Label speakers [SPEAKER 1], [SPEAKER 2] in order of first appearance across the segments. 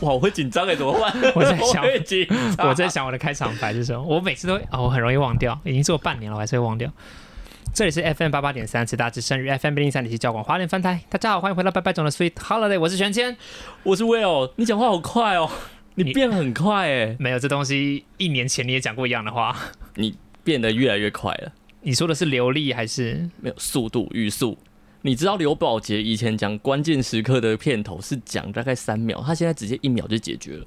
[SPEAKER 1] 哇，我会紧张哎，怎么办？
[SPEAKER 2] 我在想
[SPEAKER 1] 会紧张
[SPEAKER 2] 我在想我的开场白是什么，我每次都哦，我很容易忘掉，已经做半年了，我还是会忘掉。这里是 FM 八八点三，慈大之声与 FM 零零三点七教广华联分台。大家好，欢迎回到拜拜总的 Sweet Holiday，我是玄谦。
[SPEAKER 1] 我是 Will，你讲话好快哦，你
[SPEAKER 2] 你
[SPEAKER 1] 变很快哎，
[SPEAKER 2] 没有这东西，一年前你也讲过一样的话。
[SPEAKER 1] 你变得越来越快了，
[SPEAKER 2] 你说的是流利还是？
[SPEAKER 1] 没有速度语速。你知道刘宝杰以前讲关键时刻的片头是讲大概三秒，他现在直接一秒就解决了。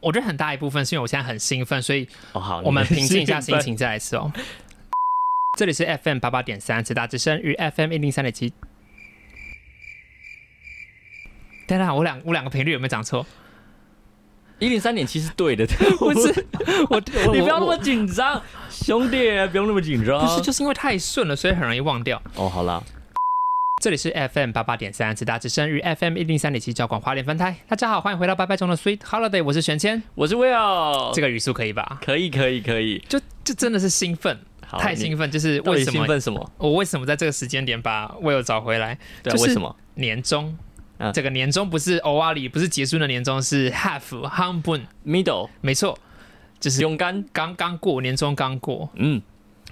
[SPEAKER 2] 我觉得很大一部分是因为我现在很兴奋，所以
[SPEAKER 1] 哦，好，
[SPEAKER 2] 我们平静一下心情再来一次哦。这里是 FM 八八点三，慈大之声与 FM 一零三点七。等等，我两我两个频率有没有讲错？
[SPEAKER 1] 一零三点七是对的，
[SPEAKER 2] 不是，我
[SPEAKER 1] 你不要那么紧张，兄弟，不用那么紧张。
[SPEAKER 2] 不是，就是因为太顺了，所以很容易忘掉。
[SPEAKER 1] 哦，好了，
[SPEAKER 2] 这里是 FM 八八点三，慈大之声与 FM 一零三点七交广华联分台。大家好，欢迎回到拜拜中的 Sweet Holiday，我是玄谦。
[SPEAKER 1] 我是 Will，
[SPEAKER 2] 这个语速可以吧？
[SPEAKER 1] 可以，可以，可以。
[SPEAKER 2] 就就真的是兴奋，太兴奋，就是为什么
[SPEAKER 1] 兴奋什么？
[SPEAKER 2] 我为什么在这个时间点把 Will 找回来？
[SPEAKER 1] 对啊，
[SPEAKER 2] 就是
[SPEAKER 1] 为什么？
[SPEAKER 2] 年终。
[SPEAKER 1] 啊
[SPEAKER 2] 这个年终不是偶尔里，不是结束的年终，是 half half 半
[SPEAKER 1] ，Middle
[SPEAKER 2] 没错，就是
[SPEAKER 1] 勇敢，
[SPEAKER 2] 刚刚过年终刚过，
[SPEAKER 1] 嗯，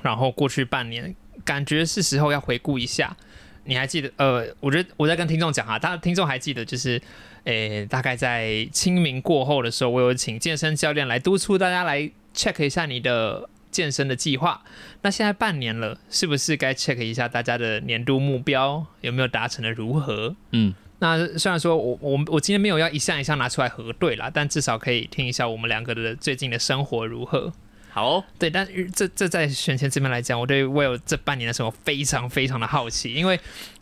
[SPEAKER 2] 然后过去半年，感觉是时候要回顾一下。你还记得？呃，我觉得我在跟听众讲啊，大家听众还记得，就是，诶，大概在清明过后的时候，我有请健身教练来督促大家来 check 一下你的健身的计划。那现在半年了，是不是该 check 一下大家的年度目标有没有达成的如何？
[SPEAKER 1] 嗯，
[SPEAKER 2] 那虽然说我我我今天没有要一项一项拿出来核对啦，但至少可以听一下我们两个的最近的生活如何。
[SPEAKER 1] 好。哦，
[SPEAKER 2] 对，但这这在选前这边来讲，我对 Will 这半年的生活非常非常的好奇，因为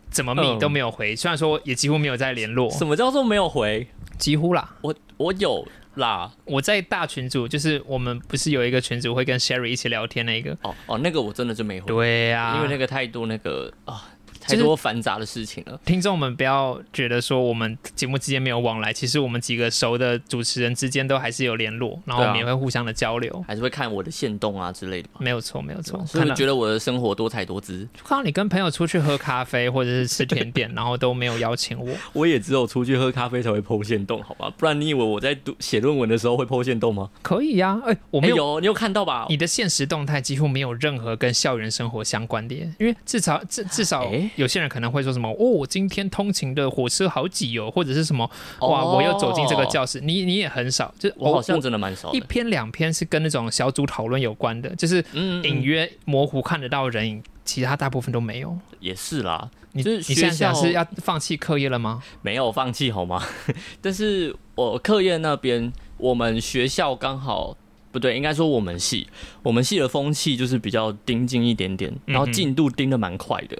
[SPEAKER 2] 怎么密
[SPEAKER 1] 嗯
[SPEAKER 2] 都没有回，虽然说也几乎没有在联络，
[SPEAKER 1] 什么叫做没有回？
[SPEAKER 2] 几乎啦。
[SPEAKER 1] 我我有啦，
[SPEAKER 2] 我在大群组，就是我们不是有一个群组会跟 Sherry 一起聊天那个，
[SPEAKER 1] 哦哦，那个我真的就没回，
[SPEAKER 2] 对啊，
[SPEAKER 1] 因为那个太多那个啊，太多繁杂的事情了。
[SPEAKER 2] 听众们不要觉得说我们节目之间没有往来，其实我们几个熟的主持人之间都还是有联络，然后我们也会互相的交流，
[SPEAKER 1] 还是会看我的线动啊之类的吧。
[SPEAKER 2] 没有错，没有错。
[SPEAKER 1] 所以
[SPEAKER 2] 看到
[SPEAKER 1] 觉得我的生活多彩多姿，
[SPEAKER 2] 看到你跟朋友出去喝咖啡或者是吃甜点，然后都没有邀请我，
[SPEAKER 1] 我也只有出去喝咖啡才会剖线动，好吧？不然你以为我在读写论文的时候会剖线动吗？
[SPEAKER 2] 可以呀、哎、我没有
[SPEAKER 1] 你有看到吧？
[SPEAKER 2] 你的现实动态几乎没有任何跟校园生活相关的耶，因为至少至至少
[SPEAKER 1] 诶
[SPEAKER 2] 有些人可能会说什么哦，今天通勤的火车好挤哦，或者是什么哇，
[SPEAKER 1] 哦
[SPEAKER 2] 我又走进这个教室，你你也很少，就是
[SPEAKER 1] 我好像真的蛮少的。
[SPEAKER 2] 一篇两篇是跟那种小组讨论有关的，就是
[SPEAKER 1] 嗯，
[SPEAKER 2] 隐
[SPEAKER 1] 嗯
[SPEAKER 2] 约模糊看得到人影，其他大部分都没有。
[SPEAKER 1] 也是啦，
[SPEAKER 2] 你
[SPEAKER 1] 就是
[SPEAKER 2] 你现在
[SPEAKER 1] 学校
[SPEAKER 2] 是要放弃课业了吗？
[SPEAKER 1] 没有放弃好吗？但是我课业那边，我们学校刚好不对，应该说我们系，我们系的风气就是比较盯紧一点点，然后进度盯的蛮快的。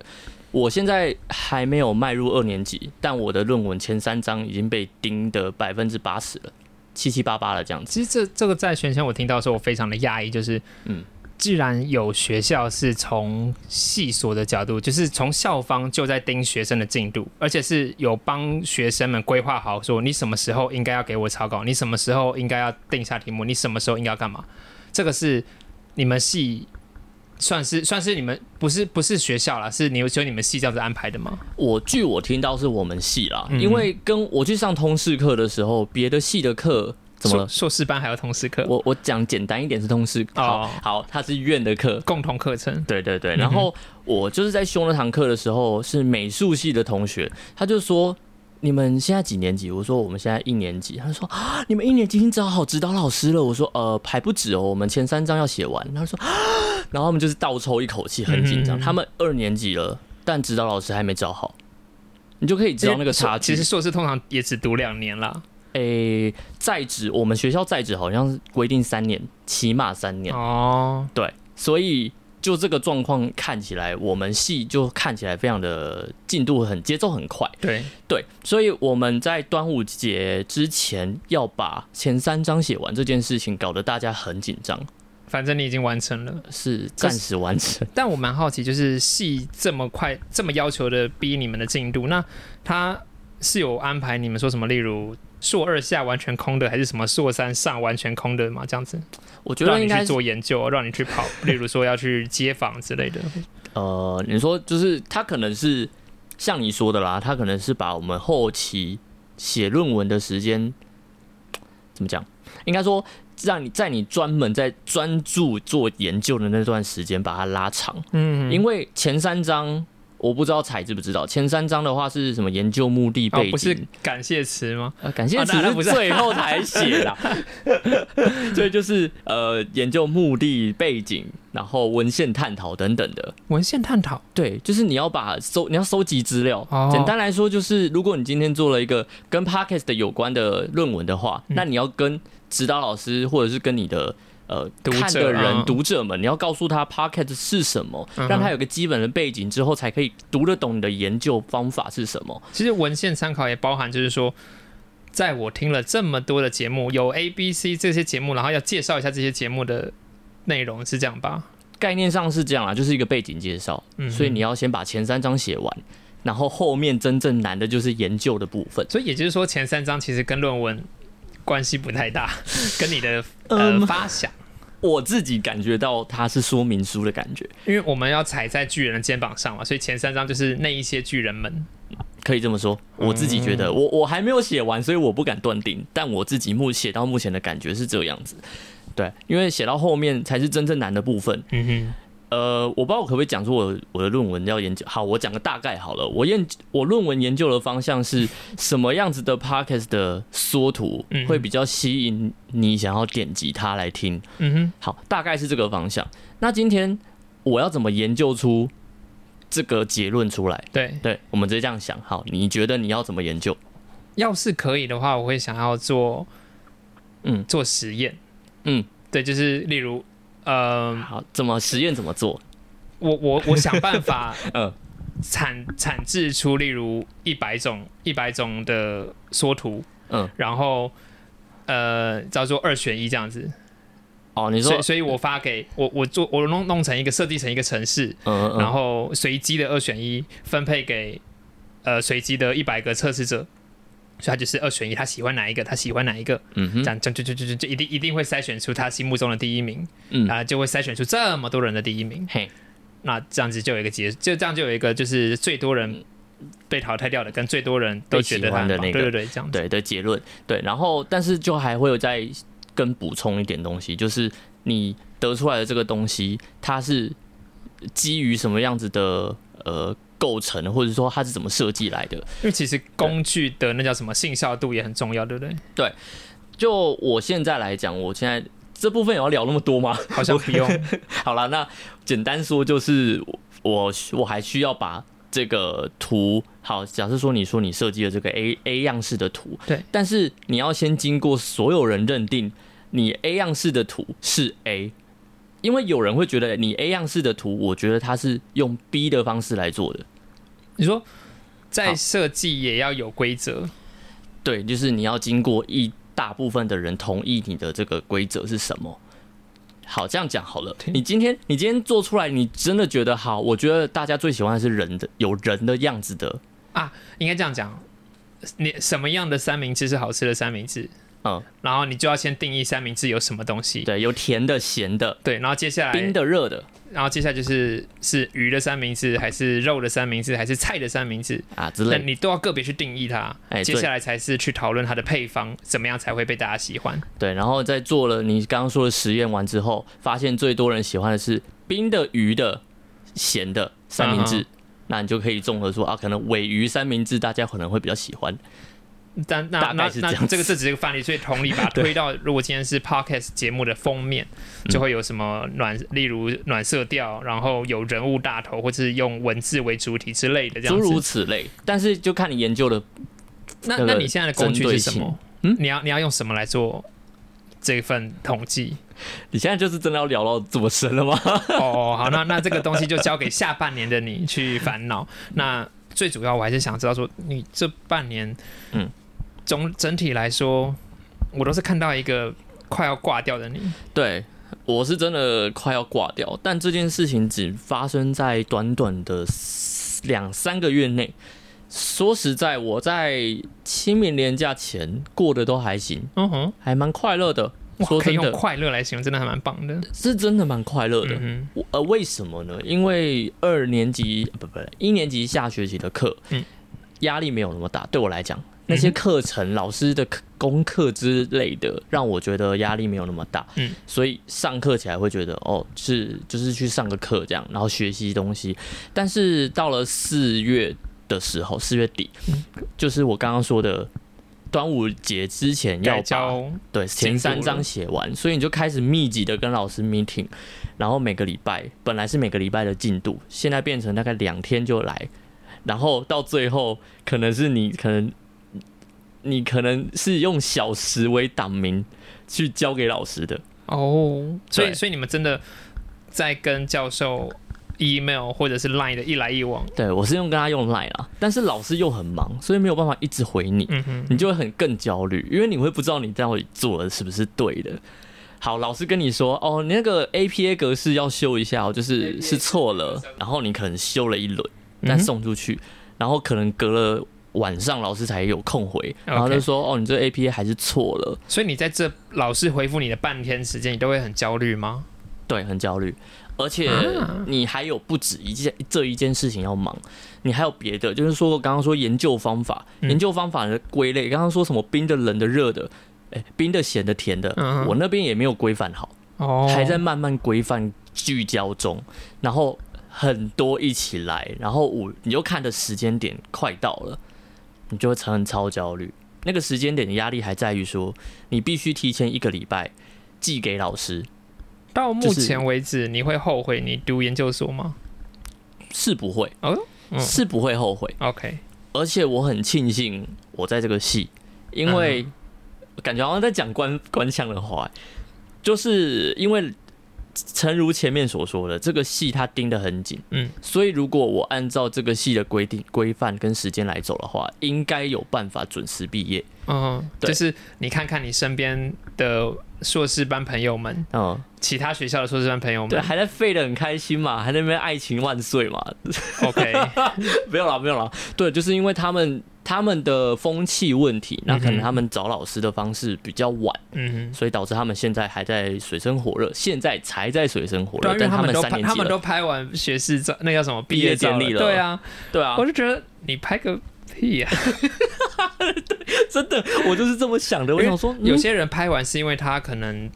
[SPEAKER 1] 我现在还没有迈入二年级，但我的论文前三章已经被盯的百分之八十了，七七八八了这样子。
[SPEAKER 2] 其实这这个在选前我听到的时候，我非常的讶异，就是
[SPEAKER 1] 嗯，
[SPEAKER 2] 既然有学校是从系所的角度，就是从校方就在盯学生的进度，而且是有帮学生们规划好，说你什么时候应该要给我草稿，你什么时候应该要定下题目，你什么时候应该要干嘛，这个是你们系。算是算是你们不是不是学校啦，是你有只有你们系这样子安排的吗？
[SPEAKER 1] 我据我听到是我们系啦，
[SPEAKER 2] 嗯
[SPEAKER 1] 因为跟我去上通识课的时候，别的系的课怎么
[SPEAKER 2] 硕
[SPEAKER 1] 了？
[SPEAKER 2] 硕士班还有通识课，
[SPEAKER 1] 我我讲简单一点是通识，好、
[SPEAKER 2] 哦
[SPEAKER 1] 好，它是院的课，
[SPEAKER 2] 共同课程。
[SPEAKER 1] 对对对，然后我就是在修那堂课的时候，是美术系的同学，他就说。你们现在几年级？我说我们现在一年级。他说啊，你们一年级已经找好指导老师了。我说呃，还不止哦，我们前三章要写完。他说，啊然后他们就是倒抽一口气，很紧张。他们二年级了，但指导老师还没找好，你就可以知道那个差距。
[SPEAKER 2] 其实硕士通常也只读两年啦。
[SPEAKER 1] 哎、诶、在职我们学校在职好像是规定三年，起码三年。
[SPEAKER 2] 哦，
[SPEAKER 1] 对，所以就这个状况看起来，我们戏就看起来非常的进度很节奏很快。
[SPEAKER 2] 对，
[SPEAKER 1] 对，所以我们在端午节之前要把前三章写完这件事情，搞得大家很紧张，
[SPEAKER 2] 反正你已经完成了。
[SPEAKER 1] 是暂时完成。
[SPEAKER 2] 但我蛮好奇，就是戏这么快、这么要求的逼你们的进度，那他是有安排你们说什么，例如硕二下完全空的，还是什么硕三上完全空的吗？这样子，
[SPEAKER 1] 我觉得应该是
[SPEAKER 2] 做研究，让你去跑，例如说要去街访之类的。
[SPEAKER 1] 呃，你说就是他可能是像你说的啦，他可能是把我们后期写论文的时间怎么讲？应该说让你在你专门在专注做研究的那段时间把它拉长，
[SPEAKER 2] 嗯，
[SPEAKER 1] 因为前三章我不知道彩知不知道，前三章的话是什么研究目的背景，
[SPEAKER 2] 哦不是感谢词吗？
[SPEAKER 1] 呃，感谢词
[SPEAKER 2] 不是
[SPEAKER 1] 是最后才写啦，所以就是呃研究目的背景，然后文献探讨等等的。
[SPEAKER 2] 文献探讨。
[SPEAKER 1] 对，就是你要把收你要收集资料。
[SPEAKER 2] 哦
[SPEAKER 1] 简单来说，就是如果你今天做了一个跟 podcast 有关的论文的话，
[SPEAKER 2] 嗯
[SPEAKER 1] 那你要跟指导老师或者是跟你的。呃，
[SPEAKER 2] 读者
[SPEAKER 1] 看的人、
[SPEAKER 2] 嗯
[SPEAKER 1] 读者们，你要告诉他 podcast 是什么，让他有个基本的背景之后，才可以读得懂你的研究方法是什么。
[SPEAKER 2] 其实文献参考也包含，就是说，在我听了这么多的节目，有 A、B、C 这些节目，然后要介绍一下这些节目的内容，是这样吧？
[SPEAKER 1] 概念上是这样啦，就是一个背景介绍，
[SPEAKER 2] 嗯
[SPEAKER 1] 所以你要先把前三章写完，然后后面真正难的就是研究的部分。
[SPEAKER 2] 所以也就是说，前三章其实跟论文关系不太大，跟你的呃
[SPEAKER 1] 嗯
[SPEAKER 2] 发想。
[SPEAKER 1] 我自己感觉到它是说明书的感觉，
[SPEAKER 2] 因为我们要踩在巨人的肩膀上嘛，所以前三章就是那一些巨人们。
[SPEAKER 1] 可以这么说。我自己觉得，我我还没有写完，所以我不敢断定，但我自己目写到目前的感觉是这样子。对，因为写到后面才是真正难的部分。
[SPEAKER 2] 嗯哼，
[SPEAKER 1] 呃，我不知道我可不可以讲出我我的论文要研究。好，我讲个大概好了。我研我论文研究的方向是什么样子的 podcast 的缩图
[SPEAKER 2] 嗯
[SPEAKER 1] 会比较吸引你想要点击它来听。
[SPEAKER 2] 嗯哼，
[SPEAKER 1] 好，大概是这个方向。那今天我要怎么研究出这个结论出来？
[SPEAKER 2] 对。
[SPEAKER 1] 对，我们直接这样想。好，你觉得你要怎么研究？
[SPEAKER 2] 要是可以的话，我会想要做，
[SPEAKER 1] 嗯
[SPEAKER 2] 做实验。
[SPEAKER 1] 嗯，
[SPEAKER 2] 对，就是例如，呃，
[SPEAKER 1] 好，怎么实验怎么做？
[SPEAKER 2] 我我我想办法
[SPEAKER 1] 嗯
[SPEAKER 2] 产产制出，例如一百种一百种的缩图，
[SPEAKER 1] 嗯，
[SPEAKER 2] 然后呃叫做二选一这样子。
[SPEAKER 1] 哦，你说
[SPEAKER 2] 所以，，所以我发给我我做我弄弄成一个设计成一个城市，
[SPEAKER 1] 嗯嗯，
[SPEAKER 2] 然后随机的二选一分配给呃随机的一百个测试者，所以他就是二选一，他喜欢哪一个，他喜欢哪一个，
[SPEAKER 1] 嗯哼，
[SPEAKER 2] 这样就就就就就就一定一定会筛选出他心目中的第一名，
[SPEAKER 1] 嗯。
[SPEAKER 2] 啊、就会筛选出这么多人的第一名，
[SPEAKER 1] 嘿，
[SPEAKER 2] 那这样子就有一个结，就这样就有一个就是最多人被淘汰掉的，跟最多人都觉
[SPEAKER 1] 喜欢的那个。
[SPEAKER 2] 对对对，这样子，
[SPEAKER 1] 对的结论，对，然后但是就还会有再跟补充一点东西，就是你得出来的这个东西，它是基于什么样子的呃构成，或者说它是怎么设计来的？
[SPEAKER 2] 因为其实工具的那叫什么信效度也很重要，对不对？
[SPEAKER 1] 对就我现在来讲，我现在这部分也要聊那么多吗？
[SPEAKER 2] 好像不用，
[SPEAKER 1] 好了，那简单说就是我我还需要把这个图，好，假设说你说你设计了这个 A A 样式的图，
[SPEAKER 2] 对，
[SPEAKER 1] 但是你要先经过所有人认定你 A 样式的图是 A，因为有人会觉得你 A 样式的图，我觉得它是用 B 的方式来做的，
[SPEAKER 2] 你说在设计也要有规则，
[SPEAKER 1] 对，就是你要经过一大部分的人同意你的这个规则是什么。好，这样讲好了。你今天你今天做出来，你真的觉得好？我觉得大家最喜欢的是人的有人的样子的啊，
[SPEAKER 2] 应该这样讲，你什么样的三明治是好吃的三明治？
[SPEAKER 1] 嗯，
[SPEAKER 2] 然后你就要先定义三明治有什么东西，
[SPEAKER 1] 对，有甜的、咸的、
[SPEAKER 2] 对，然后接下来
[SPEAKER 1] 冰的、热的
[SPEAKER 2] 然后接下来就是是鱼的三明治，还是肉的三明治，还是菜的三明治？
[SPEAKER 1] 啊之类的。
[SPEAKER 2] 那你都要个别去定义它。
[SPEAKER 1] 哎
[SPEAKER 2] 接下来才是去讨论它的配方怎么样才会被大家喜欢。
[SPEAKER 1] 对，然后在做了你刚刚说的实验完之后，发现最多人喜欢的是冰的、鱼的、咸的三明治。
[SPEAKER 2] 嗯
[SPEAKER 1] 那你就可以综合说啊，可能尾鱼三明治大家可能会比较喜欢。
[SPEAKER 2] 但那那那
[SPEAKER 1] 这
[SPEAKER 2] 个这只是个范例，所以同理把它 推到，如果今天是 podcast 节目的封面，
[SPEAKER 1] 嗯
[SPEAKER 2] 就会有什么暖，例如暖色调，然后有人物大头，或者是用文字为主体之类的这
[SPEAKER 1] 诸如。此类。但是就看你研究的
[SPEAKER 2] 那
[SPEAKER 1] 那
[SPEAKER 2] 那你现在的工具是什么？
[SPEAKER 1] 嗯
[SPEAKER 2] 你要你要用什么来做这份统计？
[SPEAKER 1] 你现在就是真的要聊到这么深了吗？
[SPEAKER 2] 哦，好，那那这个东西就交给下半年的你去烦恼。那最主要我还是想知道说，你这半年，
[SPEAKER 1] 嗯，
[SPEAKER 2] 总整体来说，我都是看到一个快要挂掉的你。
[SPEAKER 1] 对，我是真的快要挂掉，但这件事情只发生在短短的两三个月内。说实在，我在清明年假前过得都还行，
[SPEAKER 2] 嗯哼，
[SPEAKER 1] 还蛮快乐的。
[SPEAKER 2] 哇，可以用
[SPEAKER 1] 说真的，
[SPEAKER 2] 快乐来形容，真的还蛮棒的。
[SPEAKER 1] 是真的蛮快乐的。
[SPEAKER 2] 嗯
[SPEAKER 1] 呃，为什么呢？因为二年级呃不不一年级下学期的课，
[SPEAKER 2] 嗯
[SPEAKER 1] 压力没有那么大。对我来讲，那些课程、老师的功课之类的，让我觉得压力没有那么大。
[SPEAKER 2] 嗯，
[SPEAKER 1] 所以上课起来会觉得哦，是就是去上个课这样，然后学习东西。但是到了四月的时候，四月底，
[SPEAKER 2] 嗯
[SPEAKER 1] 就是我刚刚说的。端午节之前，要
[SPEAKER 2] 交
[SPEAKER 1] 对，前三章写完，所以你就开始密集的跟老师 meeting，然后每个礼拜本来是每个礼拜的进度，现在变成大概两天就来，然后到最后可能是你可能你可能是用小时为档名去交给老师的，
[SPEAKER 2] 哦，所以所以你们真的在跟教授 email 或者是 line 的一来一往。
[SPEAKER 1] 对我是用跟他用 line 啦，但是老师又很忙，所以没有办法一直回你，你就会很更焦虑，因为你会不知道你到底做的是不是对的。好，老师跟你说，哦，你那个 APA 格式要修一下哦，就是是错了，然后你可能修了一轮，但送出去，然后可能隔了晚上老师才有空回，然后就说，哦，你这个 APA 还是错了，
[SPEAKER 2] 所以你在这老师回复你的半天时间，你都会很焦虑吗？
[SPEAKER 1] 对，很焦虑，而且
[SPEAKER 2] 啊。
[SPEAKER 1] 你还有不止一件这一件事情要忙，你还有别的，就是说刚刚说研究方法，
[SPEAKER 2] 嗯。
[SPEAKER 1] 研究方法的归类，刚刚说什么冰的、冷的、热的，哎，冰的、咸的、甜的，
[SPEAKER 2] 嗯。
[SPEAKER 1] 我那边也没有规范好，
[SPEAKER 2] 哦，
[SPEAKER 1] 还在慢慢规范聚焦中，然后很多一起来，然后我你就看的时间点快到了，你就会很超焦虑。那个时间点的压力还在于说，你必须提前一个礼拜寄给老师，
[SPEAKER 2] 到目前为止，你会后悔你读研究所吗？
[SPEAKER 1] 是不会，
[SPEAKER 2] 哦嗯。
[SPEAKER 1] 是不会后悔
[SPEAKER 2] ，？OK，
[SPEAKER 1] 而且我很庆幸我在这个系，因为感觉好像在讲官官腔的话，就是因为诚如前面所说的，这个系它盯得很紧，
[SPEAKER 2] 嗯，
[SPEAKER 1] 所以如果我按照这个系的规定、规范跟时间来走的话，应该有办法准时毕业。
[SPEAKER 2] 嗯，
[SPEAKER 1] 对。
[SPEAKER 2] 就是你看看你身边的硕士班朋友们，
[SPEAKER 1] 嗯，
[SPEAKER 2] 其他学校的硕士班朋友
[SPEAKER 1] 对，
[SPEAKER 2] 们
[SPEAKER 1] 还在废的很开心嘛，还在那边爱情万岁嘛
[SPEAKER 2] ，，OK，
[SPEAKER 1] 没有了，没有了。对，就是因为他们他们的风气问题，那可能他们找老师的方式比较晚。
[SPEAKER 2] 嗯。
[SPEAKER 1] 所以导致他们现在还在水深火热，现在才在水深火热，但
[SPEAKER 2] 他们
[SPEAKER 1] 三年级
[SPEAKER 2] 他们都拍完学士照，那叫什么
[SPEAKER 1] 毕业典礼了。
[SPEAKER 2] 对啊，
[SPEAKER 1] 对啊。
[SPEAKER 2] 我，就觉得你拍个屁呀啊！
[SPEAKER 1] 真的，我就是这么想的。我想说，
[SPEAKER 2] 有
[SPEAKER 1] 嗯
[SPEAKER 2] 些人拍完是因为他可能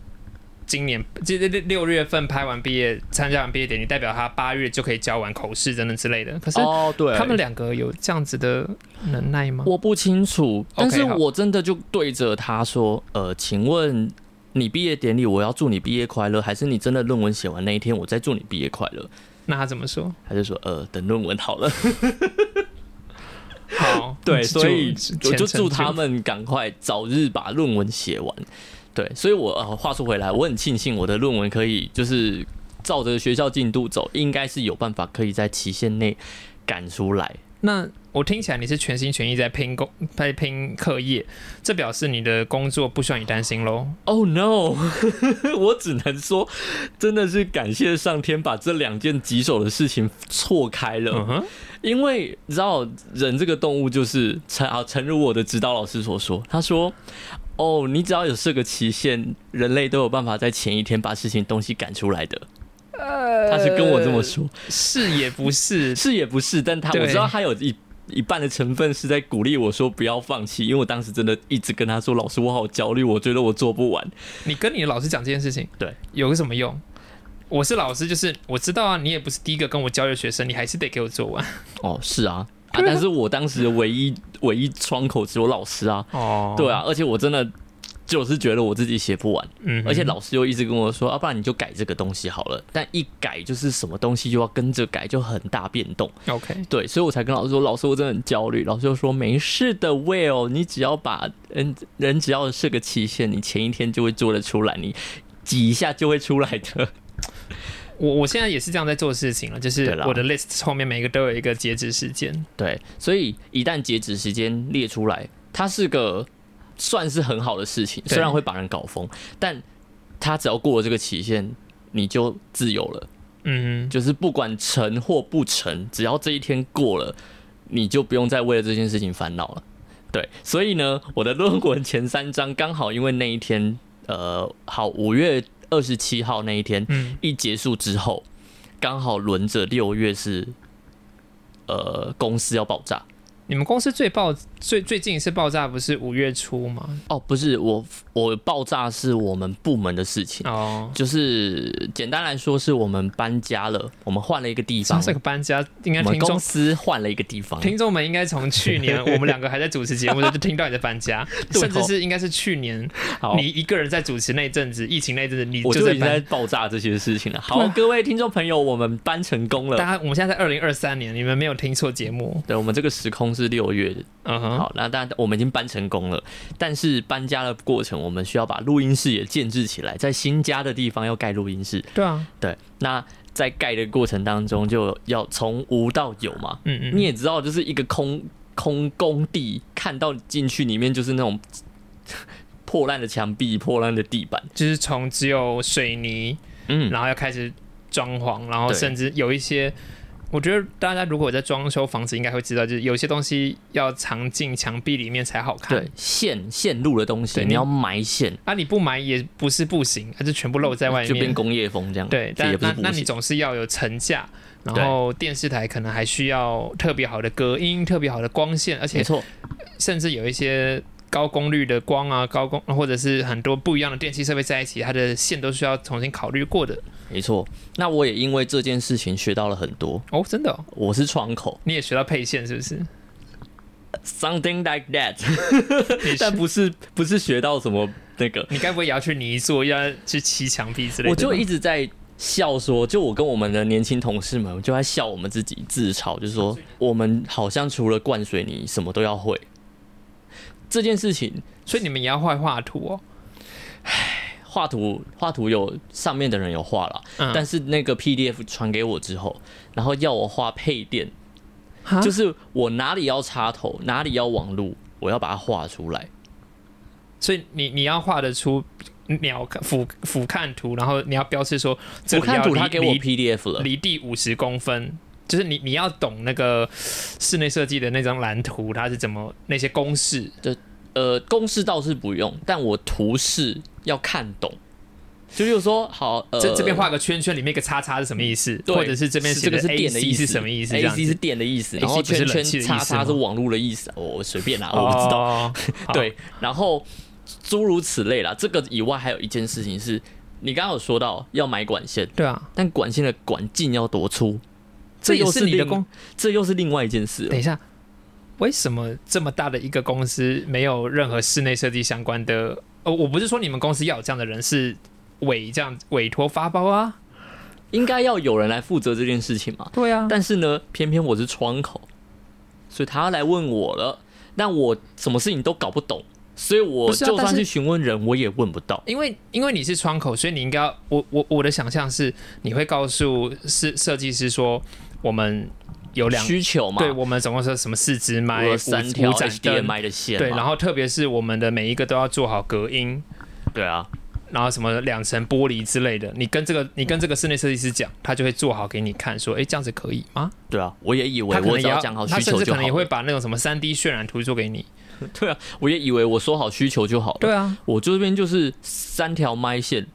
[SPEAKER 2] 今年这这六月份拍完毕业，参加完毕业典礼，代表他八月就可以交完口试等等之类的。可是
[SPEAKER 1] 哦，对，
[SPEAKER 2] 他们两个有这样子的能耐吗？
[SPEAKER 1] 我不清楚，但是我真的就对着他说，呃，请问你毕业典礼我要祝你毕业快乐，还是你真的论文写完那一天我再祝你毕业快乐？
[SPEAKER 2] 那他怎么说？
[SPEAKER 1] 他就说，呃，等论文好了。
[SPEAKER 2] 好，
[SPEAKER 1] 对，所以我就祝他们赶快早日把论文写完。对，所以我呃，话说回来，我很庆幸我的论文可以就是照着学校进度走，应该是有办法可以在期限内赶出来。
[SPEAKER 2] 那我听起来你是全心全意在拼工，在拼课业，这表示你的工作不需要你担心喽。
[SPEAKER 1] Oh no！我只能说，真的是感谢上天把这两件棘手的事情错开了。因为你知道，人这个动物就是诚啊，诚如我的指导老师所说，他说：“哦，你只要有设个期限，人类都有办法在前一天把事情东西赶出来的。”他是跟我这么说，
[SPEAKER 2] 是也不是，
[SPEAKER 1] 是也不是，但他我知道他有一一半的成分是在鼓励我说不要放弃，因为我当时真的一直跟他说：“老师，我好焦虑，我觉得我做不完。
[SPEAKER 2] 你跟你的老师讲这件事情，
[SPEAKER 1] 对，
[SPEAKER 2] 有个什么用？我是老师，就是我知道啊，你也不是第一个跟我交流学生，你还是得给我做完。”
[SPEAKER 1] 哦，是啊，啊，但是我当时唯一唯一窗口只有老师啊，
[SPEAKER 2] 哦。
[SPEAKER 1] 对啊，，而且我真的就是觉得我自己写不完，
[SPEAKER 2] 嗯，
[SPEAKER 1] 而且老师又一直跟我说，要、不然你就改这个东西好了。但一改就是什么东西就要跟着改，就很大变动。
[SPEAKER 2] OK，
[SPEAKER 1] 对，所以我才跟老师说，老师我真的很焦虑。老师就说没事的，Will，你只要把人人只要设个期限，你前一天就会做得出来，你 挤一下就会出来的。
[SPEAKER 2] 我我现在也是这样在做事情了，就是我的 list 后面每个都有一个截止时间。
[SPEAKER 1] 对，所以一旦截止时间列出来，它是个算是很好的事情，虽然会把人搞疯，但他只要过了这个期限，你就自由了。
[SPEAKER 2] 嗯
[SPEAKER 1] 就是不管成或不成，只要这一天过了，你就不用再为了这件事情烦恼了。对，所以呢，我的论文前三章刚好因为那一天，呃，好五月二十七号那一天
[SPEAKER 2] 嗯，
[SPEAKER 1] 一结束之后，刚好轮着六月是，呃，公司要爆炸。
[SPEAKER 2] 你们公司最爆最最近一次爆炸不是五月初吗？
[SPEAKER 1] 哦，不是我，我爆炸是我们部门的事情，
[SPEAKER 2] 哦，
[SPEAKER 1] 就是简单来说，是我们搬家了，我们换了一个地方
[SPEAKER 2] 像，这个搬家，应该听众
[SPEAKER 1] 公司换了一个地方，
[SPEAKER 2] 听众们应该从去年 我们两个还在主持节目的就听到你在搬家，甚至是应该是去年你一个人在主持那阵子，疫情那阵子，你
[SPEAKER 1] 就已经在。爆炸这些事情了。好，各位听众朋友，我们搬成功了。
[SPEAKER 2] 大家，我们现在在二零二三年，你们没有听错节目。
[SPEAKER 1] 对，我们这个时空是六月的。
[SPEAKER 2] 嗯哼，
[SPEAKER 1] 好，那当然我们已经搬成功了，但是搬家的过程，我们需要把录音室也建制起来，在新家的地方要盖录音室。
[SPEAKER 2] 对啊，
[SPEAKER 1] 对，那在盖的过程当中，就要从无到有嘛。
[SPEAKER 2] 嗯嗯，
[SPEAKER 1] 你也知道，就是一个空空工地，看到进去里面就是那种 破烂的墙壁、破烂的地板。
[SPEAKER 2] 就是从只有水泥，
[SPEAKER 1] 嗯，
[SPEAKER 2] 然后要开始装潢，然后甚至有一些，我觉得大家如果在装修房子，应该会知道，就是有些东西要藏进墙壁里面才好看。
[SPEAKER 1] 对，线线路的东西，
[SPEAKER 2] 对你
[SPEAKER 1] 你要埋线。
[SPEAKER 2] 啊，你不埋也不是不行，它就全部露在外面。
[SPEAKER 1] 就变工业风这样。
[SPEAKER 2] 对，但那
[SPEAKER 1] 也不是
[SPEAKER 2] 那你总是要有层架，然后电视台可能还需要特别好的隔音、特别好的光线，而且
[SPEAKER 1] 没错，
[SPEAKER 2] 甚至有一些高功率的光啊、高功或者是很多不一样的电器设备在一起，它的线都需要重新考虑过的。
[SPEAKER 1] 没错。那我也因为这件事情学到了很多。
[SPEAKER 2] 哦，真的、哦，
[SPEAKER 1] 我是窗口
[SPEAKER 2] 你也学到配线是不是
[SPEAKER 1] ？，something like that，但不是不是学到什么那个，
[SPEAKER 2] 你该不会也要去泥做，要去砌墙壁之类的？
[SPEAKER 1] 我就一直在笑说，就我跟我们的年轻同事们，我就在笑我们自己自嘲，就是说我们好像除了灌水泥，什么都要会。这件事情
[SPEAKER 2] 所以你们也要画画图哦。
[SPEAKER 1] 画图画图有上面的人有画了，
[SPEAKER 2] 嗯。
[SPEAKER 1] 但是那个 PDF 传给我之后，然后要我画配电，就是我哪里要插头，哪里要网路，我要把它画出来。
[SPEAKER 2] 所以你你要画得出鸟俯俯瞰图，然后你要标示说这
[SPEAKER 1] 我看图他给我 PDF 了，
[SPEAKER 2] 离地五十公分，就是你你要懂那个室内设计的那张蓝图，它是怎么那些公式。
[SPEAKER 1] 呃，公式倒是不用，但我图示要看懂。就比如说，好，呃，
[SPEAKER 2] 这这边画个圈圈，里面一个叉叉是什么意思？
[SPEAKER 1] 对
[SPEAKER 2] 或者是这边是
[SPEAKER 1] 这个是电的意思，
[SPEAKER 2] 是什么意思？这样
[SPEAKER 1] AC 是电的意思，然后圈圈叉叉是网络的意思。我我随便啦，我不知道。
[SPEAKER 2] 哦，
[SPEAKER 1] 对，然后诸如此类啦。这个以外还有一件事情是，你刚刚有说到要买管线，
[SPEAKER 2] 对啊，
[SPEAKER 1] 但管线的管径要多粗，
[SPEAKER 2] 这也
[SPEAKER 1] 又
[SPEAKER 2] 是你的工。
[SPEAKER 1] 这又是另外一件事
[SPEAKER 2] 等一下，为什么这么大的一个公司没有任何室内设计相关的？呃，我不是说你们公司要有这样的人，是委这样委托发包啊。
[SPEAKER 1] 应该要有人来负责这件事情嘛。
[SPEAKER 2] 对啊，
[SPEAKER 1] 但是呢，偏偏我是窗口，所以他来问我了，但我什么事情都搞不懂，所以我就算去询问人，我也问不到。
[SPEAKER 2] 因为因为你是窗口，所以你应该要我我我的想象是，你会告诉设设计师说，我们有两
[SPEAKER 1] 需求嘛，
[SPEAKER 2] 对我们总共是什么四支麦、五
[SPEAKER 1] 三条
[SPEAKER 2] 五盏灯
[SPEAKER 1] HDMI 的线，
[SPEAKER 2] 对，然后特别是我们的每一个都要做好隔音，
[SPEAKER 1] 对啊，
[SPEAKER 2] 然后什么两层玻璃之类的，你跟这个你跟这个室内设计师讲，他就会做好给你看，说，哎，这样子可以吗？
[SPEAKER 1] 对啊，我也以为
[SPEAKER 2] 他可能也要
[SPEAKER 1] 讲好需求就好
[SPEAKER 2] 甚至可能也会。把那种什么三 D 渲染图做给你。
[SPEAKER 1] 对啊，我也以为我说好需求就好了。
[SPEAKER 2] 对啊，
[SPEAKER 1] 我这边就是三条麦线，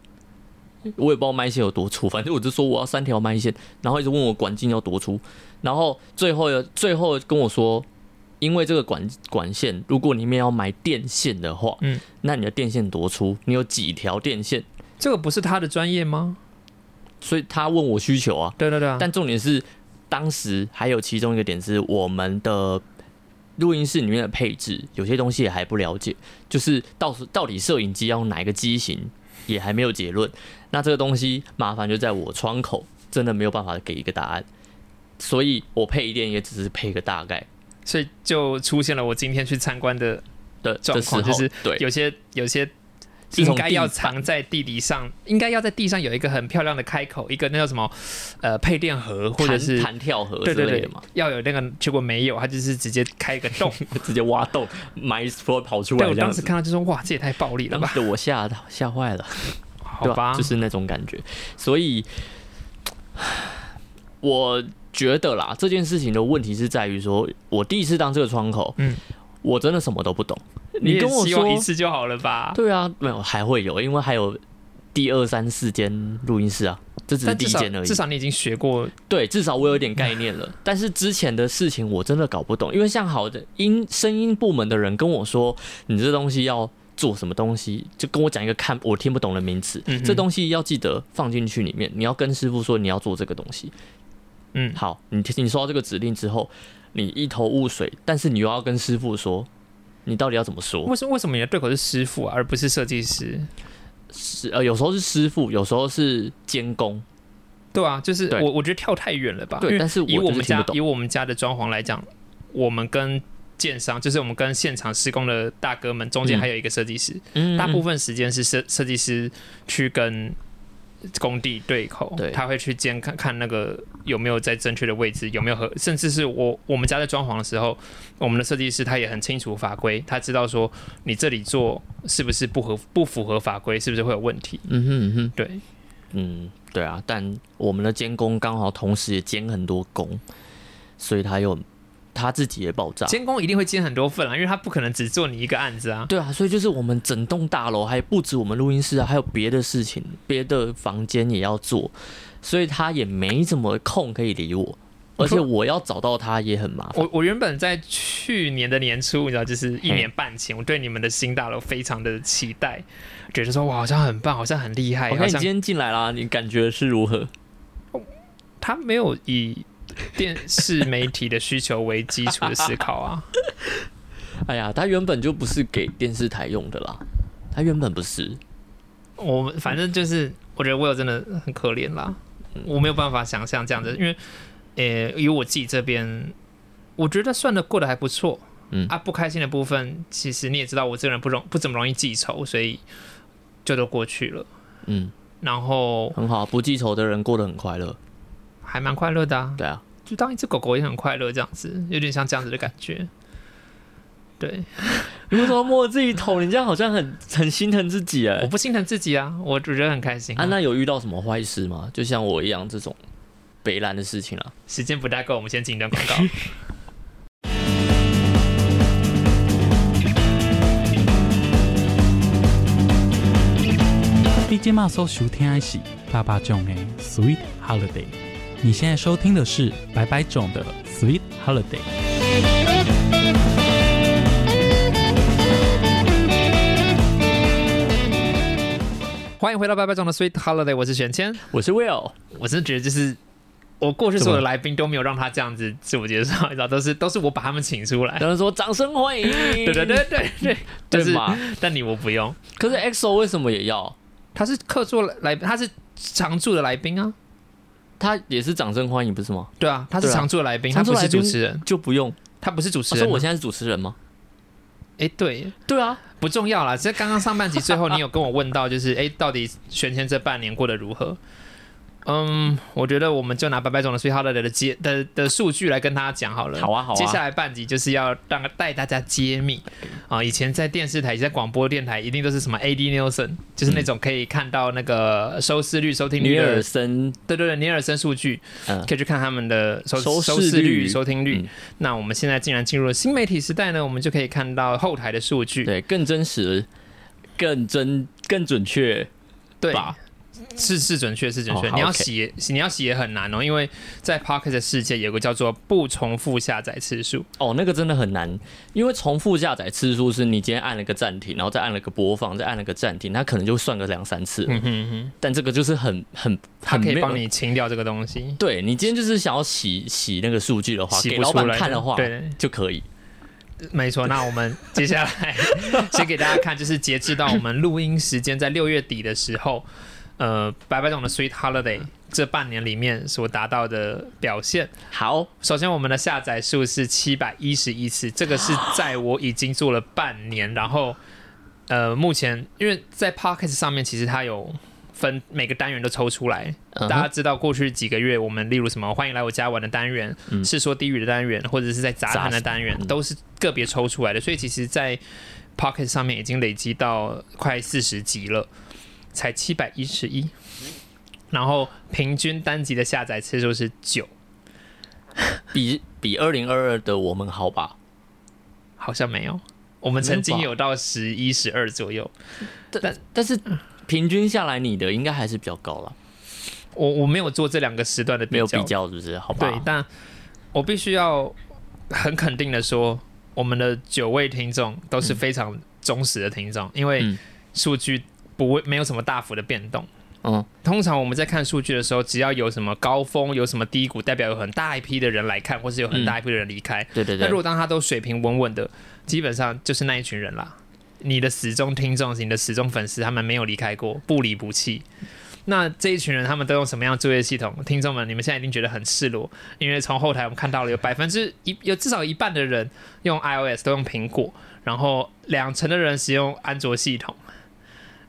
[SPEAKER 1] 我也不知道麦线有多粗，反正我就说我要三条麦线，然后一直问我管径要多粗，然后最后最后跟我说，因为这个管管线，如果里面要买电线的话，
[SPEAKER 2] 嗯，
[SPEAKER 1] 那你的电线多粗？你有几条电线？
[SPEAKER 2] 这个不是他的专业吗？
[SPEAKER 1] 所以他问我需求啊，
[SPEAKER 2] 对对对啊，
[SPEAKER 1] 但重点是当时还有其中一个点是我们的录音室里面的配置，有些东西也还不了解，就是到时到底摄影机要用哪一个机型，也还没有结论。那这个东西麻烦就在我窗口，真的没有办法给一个答案，所以我配一电也只是配个大概
[SPEAKER 2] 所以就出现了我今天去参观的
[SPEAKER 1] 的
[SPEAKER 2] 状况，就是
[SPEAKER 1] 对，
[SPEAKER 2] 有些有些应该要藏在地底上，应该要在地上有一个很漂亮的开口，一个那叫什么呃配电盒或者是
[SPEAKER 1] 弹跳盒
[SPEAKER 2] 对对对
[SPEAKER 1] 之类的嘛，，
[SPEAKER 2] 要有那个，结果没有，他就是直接开一个洞。
[SPEAKER 1] 直接挖洞埋出跑出
[SPEAKER 2] 对我当时。看到就说哇，这也太暴力了吧？
[SPEAKER 1] 我吓到吓坏了。
[SPEAKER 2] 好吧，
[SPEAKER 1] 就是那种感觉。所以，我觉得啦，这件事情的问题是在于说，我第一次当这个窗口，
[SPEAKER 2] 嗯，
[SPEAKER 1] 我真的什么都不懂。
[SPEAKER 2] 你
[SPEAKER 1] 跟我说
[SPEAKER 2] 一次就好了吧？
[SPEAKER 1] 对啊，没有还会有，因为还有第二三四间录音室啊，这只是第一间而已
[SPEAKER 2] 至。少你已经学过，
[SPEAKER 1] 对，至少我有点概念了。但是之前的事情我真的搞不懂，因为像好的音声音部门的人跟我说，你这东西要做什么东西，就跟我讲一个看我听不懂的名词，
[SPEAKER 2] 嗯
[SPEAKER 1] 这东西要记得放进去里面，你要跟师傅说你要做这个东西。
[SPEAKER 2] 嗯，
[SPEAKER 1] 好，你你收到这个指令之后，你一头雾水，但是你又要跟师傅说，你到底要怎么说？
[SPEAKER 2] 为什么为什么你的对口是师傅啊，而不是设计师？
[SPEAKER 1] 是呃，有时候是师傅，有时候是监工，
[SPEAKER 2] 对啊，就是我我觉得跳太远了吧？
[SPEAKER 1] 对但是
[SPEAKER 2] 以我们家以我们家的装潢来讲，我们跟建商就是我们跟现场施工的大哥们中间
[SPEAKER 1] 嗯
[SPEAKER 2] 还有一个设计师，
[SPEAKER 1] 嗯
[SPEAKER 2] 大部分时间是设设计师去跟工地对口，
[SPEAKER 1] 对
[SPEAKER 2] 他会去监看看那个有没有在正确的位置，有没有合，甚至是我我们家在装潢的时候，我们的设计师他也很清楚法规，他知道说你这里做是不是不合不符合法规，是不是会有问题？
[SPEAKER 1] 嗯哼嗯哼。
[SPEAKER 2] 对，
[SPEAKER 1] 嗯，对啊，但我们的监工刚好同时也监很多工，所以他又他自己也爆炸。
[SPEAKER 2] 监工一定会兼很多份啊，因为他不可能只做你一个案子啊。
[SPEAKER 1] 对啊，所以就是我们整栋大楼还不止我们录音室啊，还有别的事情，别的房间也要做，所以他也没怎么空可以理我，而且我要找到他也很麻烦。
[SPEAKER 2] 我我原本在去年的年初，你知道，就是一年半前，我对你们的新大楼非常的期待，觉得说哇，好像很棒，好像很厉害，我看
[SPEAKER 1] 你今天进来啦，你感觉是如何？
[SPEAKER 2] 他没有以电视媒体的需求为基础的思考啊。
[SPEAKER 1] 哎呀，他原本就不是给电视台用的啦，他原本不是。
[SPEAKER 2] 我们反正就是，我觉得我有真的很可怜啦，我没有办法想象这样子，因为呃，以我自己这边，我觉得算的过得还不错。
[SPEAKER 1] 嗯
[SPEAKER 2] 啊，不开心的部分，其实你也知道，我这个人不容不怎么容易记仇，所以就都过去了。
[SPEAKER 1] 嗯，
[SPEAKER 2] 然后
[SPEAKER 1] 很好，不记仇的人过得很快乐。
[SPEAKER 2] 还蛮快乐的啊，
[SPEAKER 1] 对啊，
[SPEAKER 2] 就当一只狗狗也很快乐，这样子，有点像这样子的感觉。对，
[SPEAKER 1] 你为什么摸自己头？你这样好像很很心疼自己哎、
[SPEAKER 2] 我不心疼自己啊，我我觉得很开心、
[SPEAKER 1] 啊，
[SPEAKER 2] 啊。
[SPEAKER 1] 那有遇到什么坏事吗？就像我一样这种北兰的事情啊？
[SPEAKER 2] 时间不大够，我们先进一段广告。
[SPEAKER 3] 你今麦所收听的是爸爸囧的 Sweet Holiday。你现在收听的是白白种的 Sweet Holiday。
[SPEAKER 2] 欢迎回到白白种的 Sweet Holiday，我是玄谦。
[SPEAKER 1] 我是 Will，
[SPEAKER 2] 我真的觉得就是我过去所有的来宾都没有让他这样子自我介绍，你知道，都是都是我把他们请出来。
[SPEAKER 1] 有人说掌声欢迎，
[SPEAKER 2] 对对对对对，就是
[SPEAKER 1] 对嘛？
[SPEAKER 2] 但你我不用，
[SPEAKER 1] 可是 EXO 为什么也要？
[SPEAKER 2] 他是客座来，他是常驻的来宾啊。
[SPEAKER 1] 他也是掌声欢迎，不是吗？
[SPEAKER 2] 对啊，他是常驻的来宾，他不是主持人，
[SPEAKER 1] 就不用。
[SPEAKER 2] 他不是主持人
[SPEAKER 1] 我现在是主持人吗？
[SPEAKER 2] 哎，对，
[SPEAKER 1] 对啊，
[SPEAKER 2] 不重要啦。这刚刚上半集最后，你有跟我问到，就是哎，到底玄谦这半年过得如何？嗯，我觉得我们就拿白白总的 Sweet Holiday 的接的的数据来跟大家讲好了。
[SPEAKER 1] 好啊好啊
[SPEAKER 2] 接下来半集就是要让带大家揭秘啊、以前在电视台、在广播电台，一定都是什么 AD Nielsen，就是那种可以看到那个收视率、收听率
[SPEAKER 1] 尼
[SPEAKER 2] 的
[SPEAKER 1] 尔森，
[SPEAKER 2] 对对对，尼尔森数据，
[SPEAKER 1] 嗯
[SPEAKER 2] 可以去看他们的收
[SPEAKER 1] 收视
[SPEAKER 2] 收视率、
[SPEAKER 1] 率
[SPEAKER 2] 收听率。
[SPEAKER 1] 嗯
[SPEAKER 2] 那我们现在竟然进入了新媒体时代呢，我们就可以看到后台的数据。
[SPEAKER 1] 对，更真实、更真、更准确
[SPEAKER 2] 对
[SPEAKER 1] 吧？
[SPEAKER 2] 是是准确是准确，
[SPEAKER 1] 哦
[SPEAKER 2] 你要写你要写也很难哦，因为在 Pocket 的世界有个叫做不重复下载次数，
[SPEAKER 1] 哦，那个真的很难，因为重复下载次数是你今天按了个暂停，然后再按了个播放，再按了个暂停，它可能就算个两三次。
[SPEAKER 2] 嗯哼哼，
[SPEAKER 1] 但这个就是很很
[SPEAKER 2] 它可以帮你清掉这个东西，
[SPEAKER 1] 对你今天就是想要洗洗那个数据的话，给老板看的话
[SPEAKER 2] 对
[SPEAKER 1] 就可以。
[SPEAKER 2] 没错，那我们接下来 先给大家看，就是截至到我们录音时间在六月底的时候，呃，白白总的 Sweet Holiday 这半年里面所达到的表现。
[SPEAKER 1] 好，
[SPEAKER 2] 首先，我们的下载数是七百一十一次，这个是在我已经做了半年，然后呃，目前因为在 Podcast 上面，其实它有分每个单元都抽出来。大家知道，过去几个月我们例如什么欢迎来我家玩的单元，
[SPEAKER 1] 嗯
[SPEAKER 2] 是说低语的单元，或者是在杂谈的单元，都是个别抽出来的。所以其实，在 Pocket 上面已经累积到快四十集了，才七百一十一，然后平均单集的下载次数是九，
[SPEAKER 1] 比比二零二二的我们好吧？
[SPEAKER 2] 好像没有。我们曾经有到十一、十二左右，
[SPEAKER 1] 但但是平均下来，你的应该还是比较高了，
[SPEAKER 2] 我我没有做这两个时段的
[SPEAKER 1] 没有，比较是不是？好吧？
[SPEAKER 2] 对，但我必须要很肯定的说，我们的九位听众都是非常忠实的听众，因为
[SPEAKER 1] 嗯
[SPEAKER 2] 数据不会没有什么大幅的变动。
[SPEAKER 1] 嗯，
[SPEAKER 2] 通常我们在看数据的时候，只要有什么高峰、有什么低谷，代表有很大一批的人来看，或是有很大一批的人离开。
[SPEAKER 1] 对对对
[SPEAKER 2] 那如，果当他都水平稳稳的，基本上就是那一群人啦。你的始终听众、你的始终粉丝，他们没有离开过，不离不弃。那这一群人，他们都用什么样的作业系统？听众们，你们现在一定觉得很赤裸，因为从后台我们看到了有百分之一，有至少一半的人用 iOS 都用苹果，然后两成的人使用安卓系统。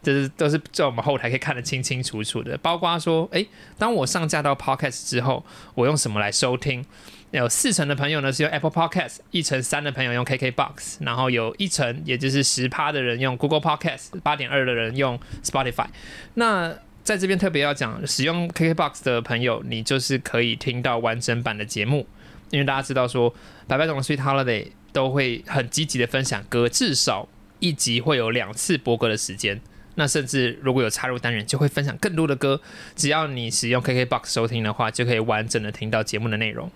[SPEAKER 2] 这是都是在我们后台可以看得清清楚楚的，包括说，诶，当我上架到 Podcast 之后，我用什么来收听？有四成的朋友呢是用 Apple Podcast，一成三的朋友用 KKBox，然后有一成，也就是十趴的人用 Google Podcast，八点二的人用 Spotify。那在这边特别要讲，使用 KKBox 的朋友，你就是可以听到完整版的节目，因为大家知道说，白白总的 Sweet Holiday 都会很积极的分享歌，至少一集会有两次播歌的时间。那甚至如果有插入单元，就会分享更多的歌。只要你使用 KKBox 收听的话，就可以完整的听到节目的内容。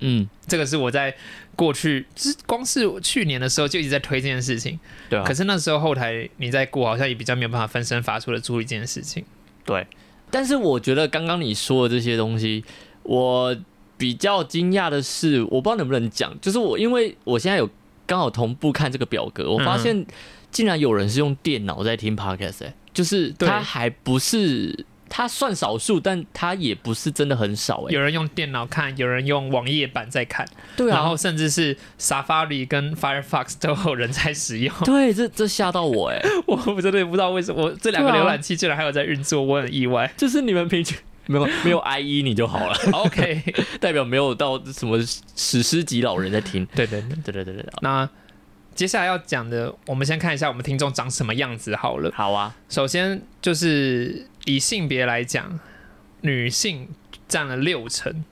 [SPEAKER 1] 嗯，
[SPEAKER 2] 这个是我在过去，就是光是去年的时候就一直在推这件事情。
[SPEAKER 1] 对啊
[SPEAKER 2] 可，是那时候后台你在过，好像也比较没有办法分身乏术的注意这件事情。
[SPEAKER 1] 对。但是我觉得刚刚你说的这些东西，我比较惊讶的是，我不知道能不能讲，就是我因为我现在有刚好同步看这个表格，我发
[SPEAKER 2] 嗯
[SPEAKER 1] 现竟然有人是用电脑在听 podcast，哎、就是
[SPEAKER 2] 对
[SPEAKER 1] 他还不是。他算少数，但他也不是真的很少哎、
[SPEAKER 2] 有人用电脑看，有人用网页版在看，
[SPEAKER 1] 对啊，
[SPEAKER 2] 然后甚至是 Safari 跟 Firefox 都有人在使用。
[SPEAKER 1] 对，这这吓到我哎、
[SPEAKER 2] 我真的不知道为什么我这两个浏览器竟然还有在运作，我很意外。
[SPEAKER 1] 就是你们平均没有没有 IE 你就好了，
[SPEAKER 2] OK，
[SPEAKER 1] 代表没有到什么史诗级老人在听。
[SPEAKER 2] 对对对。
[SPEAKER 1] 对对对对，
[SPEAKER 2] 那接下来要讲的，我们先看一下我们听众长什么样子好了。
[SPEAKER 1] 好啊，
[SPEAKER 2] 首先就是以性别来讲，女性占了六成，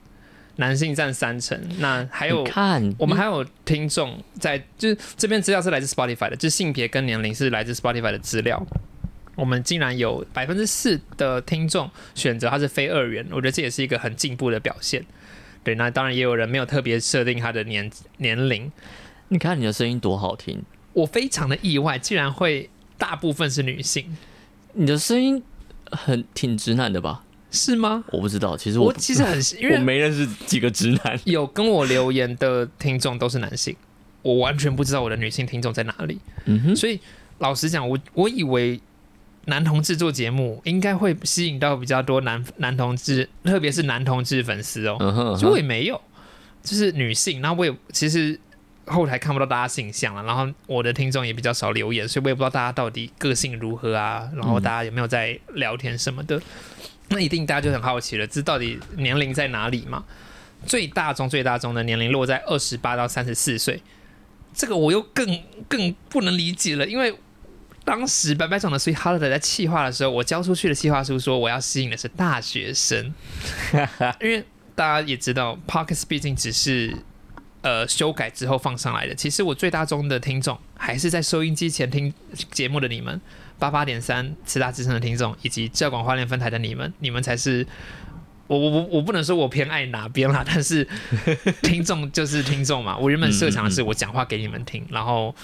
[SPEAKER 2] 男性占三成。那还有
[SPEAKER 1] 看
[SPEAKER 2] 我们还有听众在，就是这边资料是来自 Spotify 的，就是性别跟年龄是来自 Spotify 的资料。我们竟然有百分之四的听众选择他是非二元，我觉得这也是一个很进步的表现。对，那当然也有人没有特别设定他的年年龄，
[SPEAKER 1] 你看你的声音多好听，
[SPEAKER 2] 我非常的意外，竟然会大部分是女性，
[SPEAKER 1] 你的声音很挺直男的吧？
[SPEAKER 2] 是吗？
[SPEAKER 1] 我不知道，其实
[SPEAKER 2] 我
[SPEAKER 1] 我
[SPEAKER 2] 其实很，因为我
[SPEAKER 1] 没认识几个直男。
[SPEAKER 2] 有跟我留言的听众都是男性，我完全不知道我的女性听众在哪里。
[SPEAKER 1] 嗯哼，
[SPEAKER 2] 所以老实讲，我我以为男同志做节目应该会吸引到比较多男男同志，特别是男同志粉丝哦，
[SPEAKER 1] 嗯哼，嗯
[SPEAKER 2] 结也没有，就是女性。然后我也其实后台看不到大家性向了，然后我的听众也比较少留言，所以我也不知道大家到底个性如何啊，然后大家有没有在聊天什么的。那一定大家就很好奇了，这到底年龄在哪里嘛？最大宗最大宗的年龄落在二十八到三十四岁，这个我又更更不能理解了，因为当时白白总的 Sweet Holiday 在企划的时候，我交出去的企划书说我要吸引的是大学生，因为大家也知道 Pockets 毕竟只是呃修改之后放上来的，其实我最大宗的听众还是在收音机前听节目的你们，八八点三慈大之声的听众，以及教广花莲分台的你们，你们才是。我我我我不能说我偏爱哪边啦，但是听众就是听众嘛。我原本设想的是我讲话给你们听，然后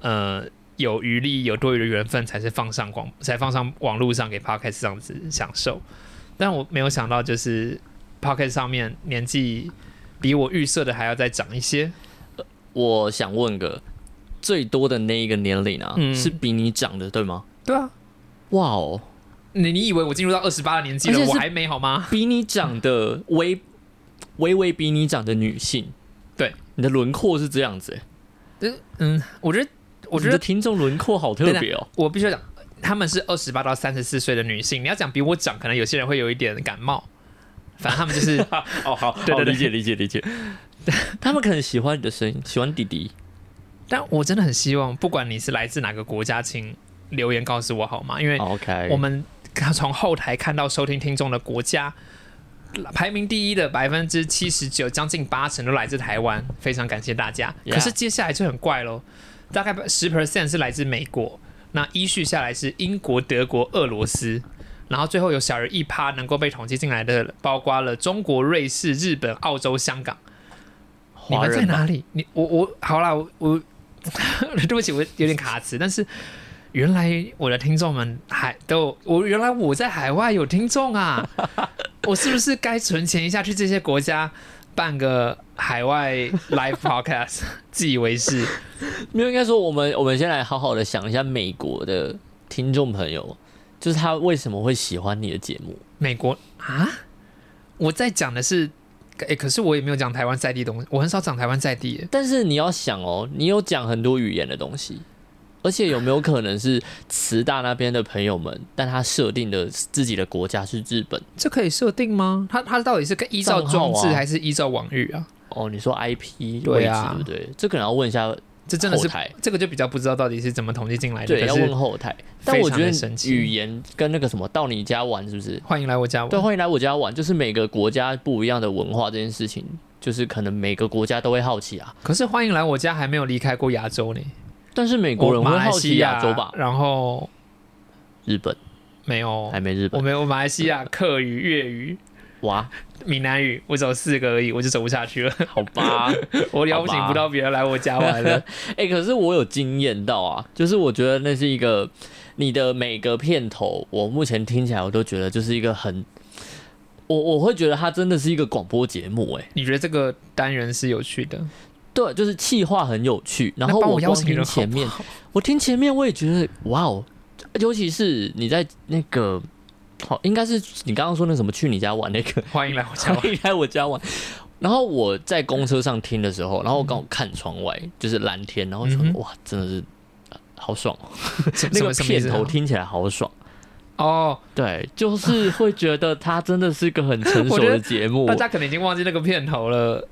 [SPEAKER 2] 呃有余力有多余的缘分才是放上广才放上网络上给 podcast 这样子享受。但我没有想到就是 podcast 上面年纪比我预设的还要再长一些。
[SPEAKER 1] 我想问个最多的那一个年龄啊，
[SPEAKER 2] 嗯
[SPEAKER 1] 是比你长的对吗？
[SPEAKER 2] 对啊，
[SPEAKER 1] 哇哦，
[SPEAKER 2] 你你以为我进入到二十八的年纪了我还没好吗？
[SPEAKER 1] 比你长的微微微比你长的女性，
[SPEAKER 2] 对，
[SPEAKER 1] 你的轮廓是这样子、欸，
[SPEAKER 2] 嗯，我觉得，我觉得
[SPEAKER 1] 听众轮廓好特别哦。
[SPEAKER 2] 我必须要讲，他们是二十八到三十四岁的女性。你要讲比我长，可能有些人会有一点感冒。反正他们就是
[SPEAKER 1] 哦，好，
[SPEAKER 2] 对对
[SPEAKER 1] 理解理解理解。他们可能喜欢你的声音，喜欢弟弟。
[SPEAKER 2] 但我真的很希望，不管你是来自哪个国家，请留言告诉我好吗？因为
[SPEAKER 1] OK，
[SPEAKER 2] 我们从后台看到收听听众的国家，排名第一的百分之七十九，将近八成都来自台湾，非常感谢大家。可是接下来就很怪喽，大概十 percent 是来自美国，那依序下来是英国、德国、俄罗斯。然后最后有小于一趴能够被统计进来的，包括了中国、瑞士、日本、澳洲、香港。你们在哪里？你我我好啦，我我 对不起，我有点卡词，但是原来我的听众们还都我原来我在海外有听众啊，我是不是该存钱一下去这些国家办个海外 live podcast，自以为是？
[SPEAKER 1] 没有，应该说我们我们先来好好的想一下美国的听众朋友，就是他为什么会喜欢你的节目？
[SPEAKER 2] 美国啊，我在讲的是，哎、可是我也没有讲台湾在地东西，我很少讲台湾在地。
[SPEAKER 1] 但是你要想哦，你有讲很多语言的东西，而且有没有可能是慈大那边的朋友们，但他设定的自己的国家是日本？
[SPEAKER 2] 这可以设定吗？他他到底是依照装置还是依照网域啊？
[SPEAKER 1] 哦，你说 IP 位置
[SPEAKER 2] 对啊
[SPEAKER 1] 对不对？这可能要问一下
[SPEAKER 2] 这真的是
[SPEAKER 1] 后台，
[SPEAKER 2] 这个就比较不知道到底是怎么统计进来的。
[SPEAKER 1] 对，要问后台。但我觉得语言跟那个什么到你家玩是不是？
[SPEAKER 2] 欢迎来我家玩。
[SPEAKER 1] 对，欢迎来我家玩，就是每个国家不一样的文化这件事情，就是可能每个国家都会好奇啊。
[SPEAKER 2] 可是欢迎来我家还没有离开过亚洲呢。
[SPEAKER 1] 但是美国人会好奇
[SPEAKER 2] 亚
[SPEAKER 1] 洲吧？
[SPEAKER 2] 然后
[SPEAKER 1] 日本
[SPEAKER 2] 没有
[SPEAKER 1] 还，没日本
[SPEAKER 2] 我没有马来西亚客语、粤语、
[SPEAKER 1] 哇，
[SPEAKER 2] 闽南语，我走四个而已，我就走不下去了。
[SPEAKER 1] 好吧。
[SPEAKER 2] 我邀请不到别人来我家玩了。
[SPEAKER 1] 哎、可是我有惊艳到啊，就是我觉得那是一个你的每个片头，我目前听起来我都觉得就是一个很，我我会觉得它真的是一个广播节目、哎，
[SPEAKER 2] 你觉得这个单元是有趣的？
[SPEAKER 1] 对，就是气话很有趣，然后
[SPEAKER 2] 我邀
[SPEAKER 1] 光听
[SPEAKER 2] 请人好
[SPEAKER 1] 前面，我听前面我也觉得哇哦，尤其是你在那个。好，应该是你刚刚说那什么去你家玩那个，
[SPEAKER 2] 欢迎来我家玩。
[SPEAKER 1] 欢迎来我家玩。然后我在公车上听的时候，然后我刚好看窗外就是蓝天，然后就说、
[SPEAKER 2] 嗯
[SPEAKER 1] 哇，真的是呃好爽那个片头听起来好爽。
[SPEAKER 2] 哦，
[SPEAKER 1] 对，就是会觉得它真的是一个很成 熟的节目
[SPEAKER 2] 大。家可能已经忘记那个片头了，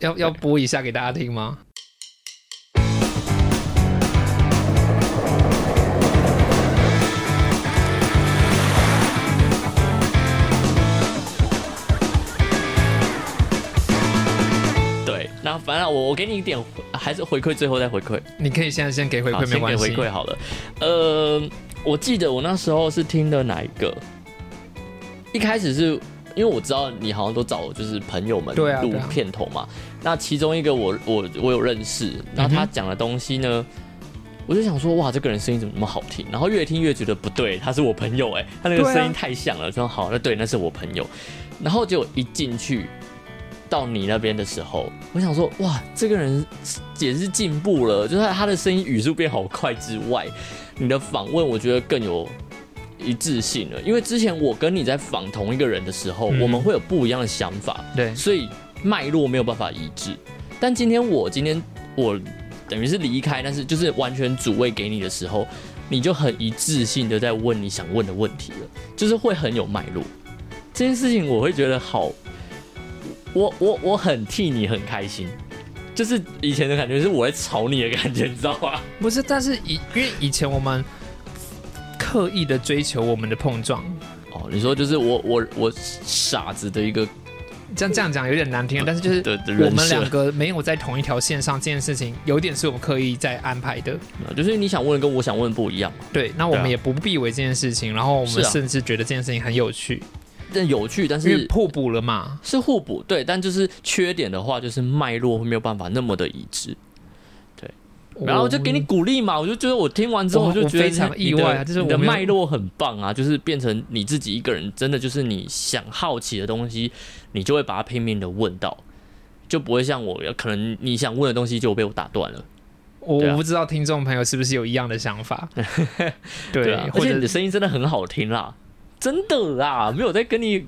[SPEAKER 2] 要要播一下给大家听吗？
[SPEAKER 1] 反正我我给你一点，还是回馈，最后再回馈。
[SPEAKER 2] 你可以现在先给回，馈，没
[SPEAKER 1] 先给
[SPEAKER 2] 关系。
[SPEAKER 1] 回馈好了。呃，我记得我那时候是听的哪一个？一开始是因为我知道你好像都找就是朋友们录片头嘛。那其中一个我我我有认识，然后他讲的东西呢，我就想说哇，这个人声音怎么那么好听？然后越听越觉得不对，他是我朋友哎、他那个声音太像了。说好，那对，那是我朋友。然后就一进去。到你那边的时候，我想说，哇，这个人也是进步了，就是他的声音语速变好快之外，你的访问我觉得更有一致性了。因为之前我跟你在访同一个人的时候，
[SPEAKER 2] 嗯
[SPEAKER 1] 我们会有不一样的想法，
[SPEAKER 2] 对，
[SPEAKER 1] 所以脉络没有办法一致。但今天我今天我等于是离开，但是就是完全主位给你的时候，你就很一致性的在问你想问的问题了，就是会很有脉络。这件事情我会觉得好，我我我很替你很开心。就是以前的感觉是我在吵你的感觉，你知道吗？
[SPEAKER 2] 不是，但是以因为以前我们刻意的追求我们的碰撞，
[SPEAKER 1] 哦，你说就是我我我傻子的一个
[SPEAKER 2] 这样这样讲有点难听，但是就是我们两个没有在同一条线上，这件事情有点是我们刻意在安排的。
[SPEAKER 1] 就是你想问的跟我想问的不一样嘛。
[SPEAKER 2] 对，那我们也不避讳这件事情，然后我们甚至觉得这件事情很有趣，
[SPEAKER 1] 但有趣，但是
[SPEAKER 2] 互补了嘛。
[SPEAKER 1] 是互补，对，但就是缺点的话，就是脉络没有办法那么的一致。然后就给你鼓励嘛，我就觉得我听完之后，
[SPEAKER 2] 我
[SPEAKER 1] 我就觉得
[SPEAKER 2] 非常意外啊
[SPEAKER 1] 你的你的
[SPEAKER 2] 就是我没有
[SPEAKER 1] 脉络很棒啊，就是变成你自己一个人，真的就是你想好奇的东西，你就会把它拼命的问到。就不会像我，可能你想问的东西就被我打断了。
[SPEAKER 2] 我我不知道听众朋友是不是有一样的想法，对，或者
[SPEAKER 1] 且你的声音真的很好听啦，真的啦，没有在跟你，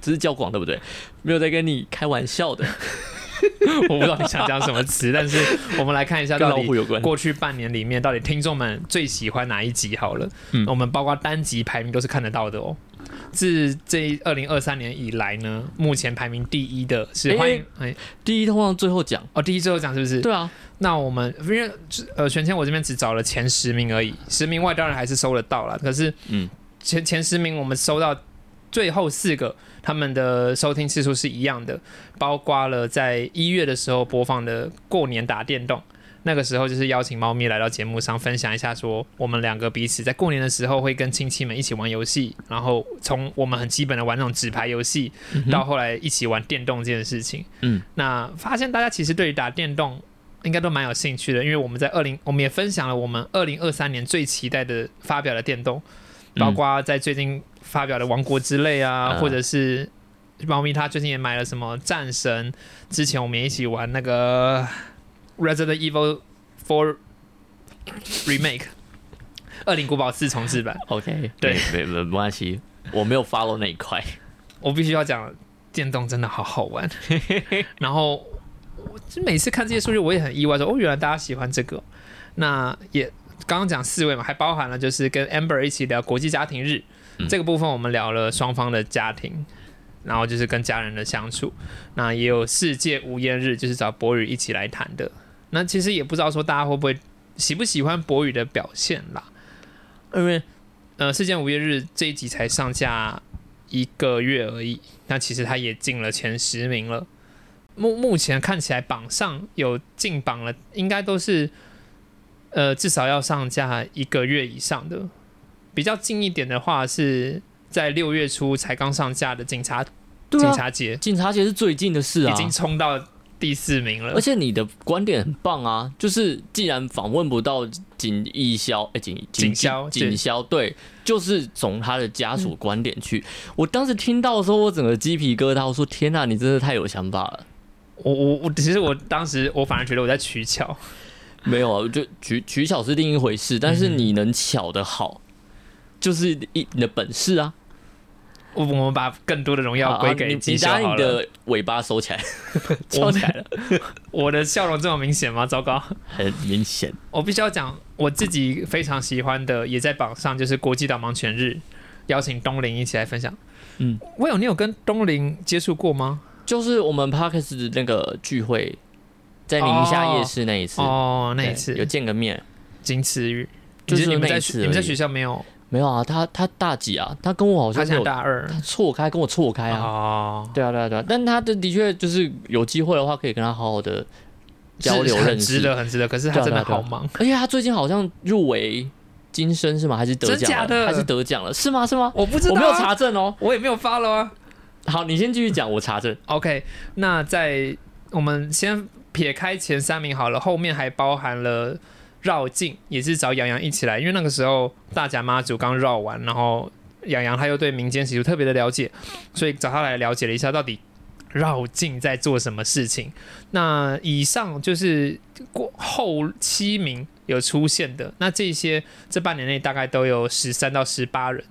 [SPEAKER 1] 只是交广对不对？没有在跟你开玩笑的，
[SPEAKER 2] 我不知道你想讲什么词，但是我们来看一下到底。过去半年里面，到底听众们最喜欢哪一集？好了，
[SPEAKER 1] 嗯
[SPEAKER 2] 我们包括单集排名都是看得到的哦。自这二零二三年以来呢，目前排名第一的是
[SPEAKER 1] 哎
[SPEAKER 2] 欢迎哎
[SPEAKER 1] 第一通常最后讲，
[SPEAKER 2] 哦，第一最后讲是不是？
[SPEAKER 1] 对啊，
[SPEAKER 2] 那我们因为呃，全签我这边只找了前十名而已，十名外当然还是收得到了，可是
[SPEAKER 1] 嗯，
[SPEAKER 2] 前前十名我们收到最后四个，他们的收听次数是一样的，包括了在一月的时候播放的过年打电动。那个时候就是邀请猫咪来到节目上分享一下，说我们两个彼此在过年的时候会跟亲戚们一起玩游戏，然后从我们很基本的玩那种纸牌游戏，到后来一起玩电动这件事情。
[SPEAKER 1] 嗯，
[SPEAKER 2] 那发现大家其实对于打电动应该都蛮有兴趣的，因为我们在二零，我们也分享了我们二零二三年最期待的发表的电动，包括在最近发表的《王国之泪》啊，
[SPEAKER 1] 嗯
[SPEAKER 2] 或者是猫咪它最近也买了什么战神，之前我们也一起玩那个 Resident Evil Four Remake，恶灵古堡四重置版。
[SPEAKER 1] OK，
[SPEAKER 2] 对
[SPEAKER 1] 没没没关系，我没有 follow 那一块。
[SPEAKER 2] 我必须要讲，电动真的好好玩。然后我就每次看这些数据，我也很意外说，哦，原来大家喜欢这个。那也刚刚讲四位嘛，还包含了就是跟 Amber 一起聊国际家庭日、
[SPEAKER 1] 嗯
[SPEAKER 2] 这个部分，我们聊了双方的家庭，然后就是跟家人的相处。那也有世界无烟日，就是找博宇一起来谈的。那其实也不知道说大家会不会喜不喜欢博宇的表现啦，因为呃，世界无烟日这一集才上架一个月而已，那其实他也进了前十名了。目目前看起来榜上有进榜了，应该都是呃至少要上架一个月以上的。比较近一点的话，是在六月初才刚上架的警察、
[SPEAKER 1] 啊，
[SPEAKER 2] 警察节，
[SPEAKER 1] 警察节是最近的事啊，
[SPEAKER 2] 已经冲到第四名了
[SPEAKER 1] 而。且你的观点很棒啊，就是既然访问不到警义消，哎、警
[SPEAKER 2] 警消
[SPEAKER 1] 警警消，对，就是从他的家属观点去。我当时听到的时候，我整个鸡皮疙瘩，我说天哪、你真的太有想法了。
[SPEAKER 2] 我我我，其实我当时我反而觉得我在取巧，
[SPEAKER 1] 没有啊，就取取巧是另一回事，但是你能巧的好，就是一你的本事啊。
[SPEAKER 2] 我我们把更多的荣耀
[SPEAKER 1] 啊
[SPEAKER 2] 归给
[SPEAKER 1] 你你把你。的尾巴收起来，收起来了，
[SPEAKER 2] 我的笑容这么明显吗？糟糕！
[SPEAKER 1] 很明显。
[SPEAKER 2] 我必须要讲我自己非常喜欢的，也在榜上，就是国际导盲犬日，邀请东林一起来分享。
[SPEAKER 1] 嗯，
[SPEAKER 2] 我有你有跟东林接触过吗？
[SPEAKER 1] 就是我们 Parkes 的那个聚会，在宁夏夜市那一次，
[SPEAKER 2] 哦，那一次
[SPEAKER 1] 有见个面。
[SPEAKER 2] 仅此于，
[SPEAKER 1] 就是
[SPEAKER 2] 你你们在你们在学校没有？
[SPEAKER 1] 没有啊，他他大几啊？他跟我好像
[SPEAKER 2] 大二
[SPEAKER 1] 他错开，跟我错开啊。
[SPEAKER 2] 哦，
[SPEAKER 1] 对啊，对啊，对啊。但他的的确就是有机会的话，可以跟他好好的交流认识。
[SPEAKER 2] 值得，很值得。可是他真的
[SPEAKER 1] 对啊啊啊
[SPEAKER 2] 好忙，
[SPEAKER 1] 而且他最近好像入围金声是吗？还是得奖
[SPEAKER 2] 的
[SPEAKER 1] 还是得奖了？是吗？是吗？
[SPEAKER 2] 我不知道啊，
[SPEAKER 1] 我没有查证哦。
[SPEAKER 2] 我也没有发了啊。
[SPEAKER 1] 好，你先继续讲，我查证。
[SPEAKER 2] OK，那在我们先撇开前三名好了，后面还包含了绕境，也是找杨洋一起来，因为那个时候大甲妈祖刚绕完，然后杨洋他又对民间习俗特别的了解，所以找他来了解了一下到底绕境在做什么事情。那以上就是过后七名有出现的，那这些这半年内大概都有十三到十八人。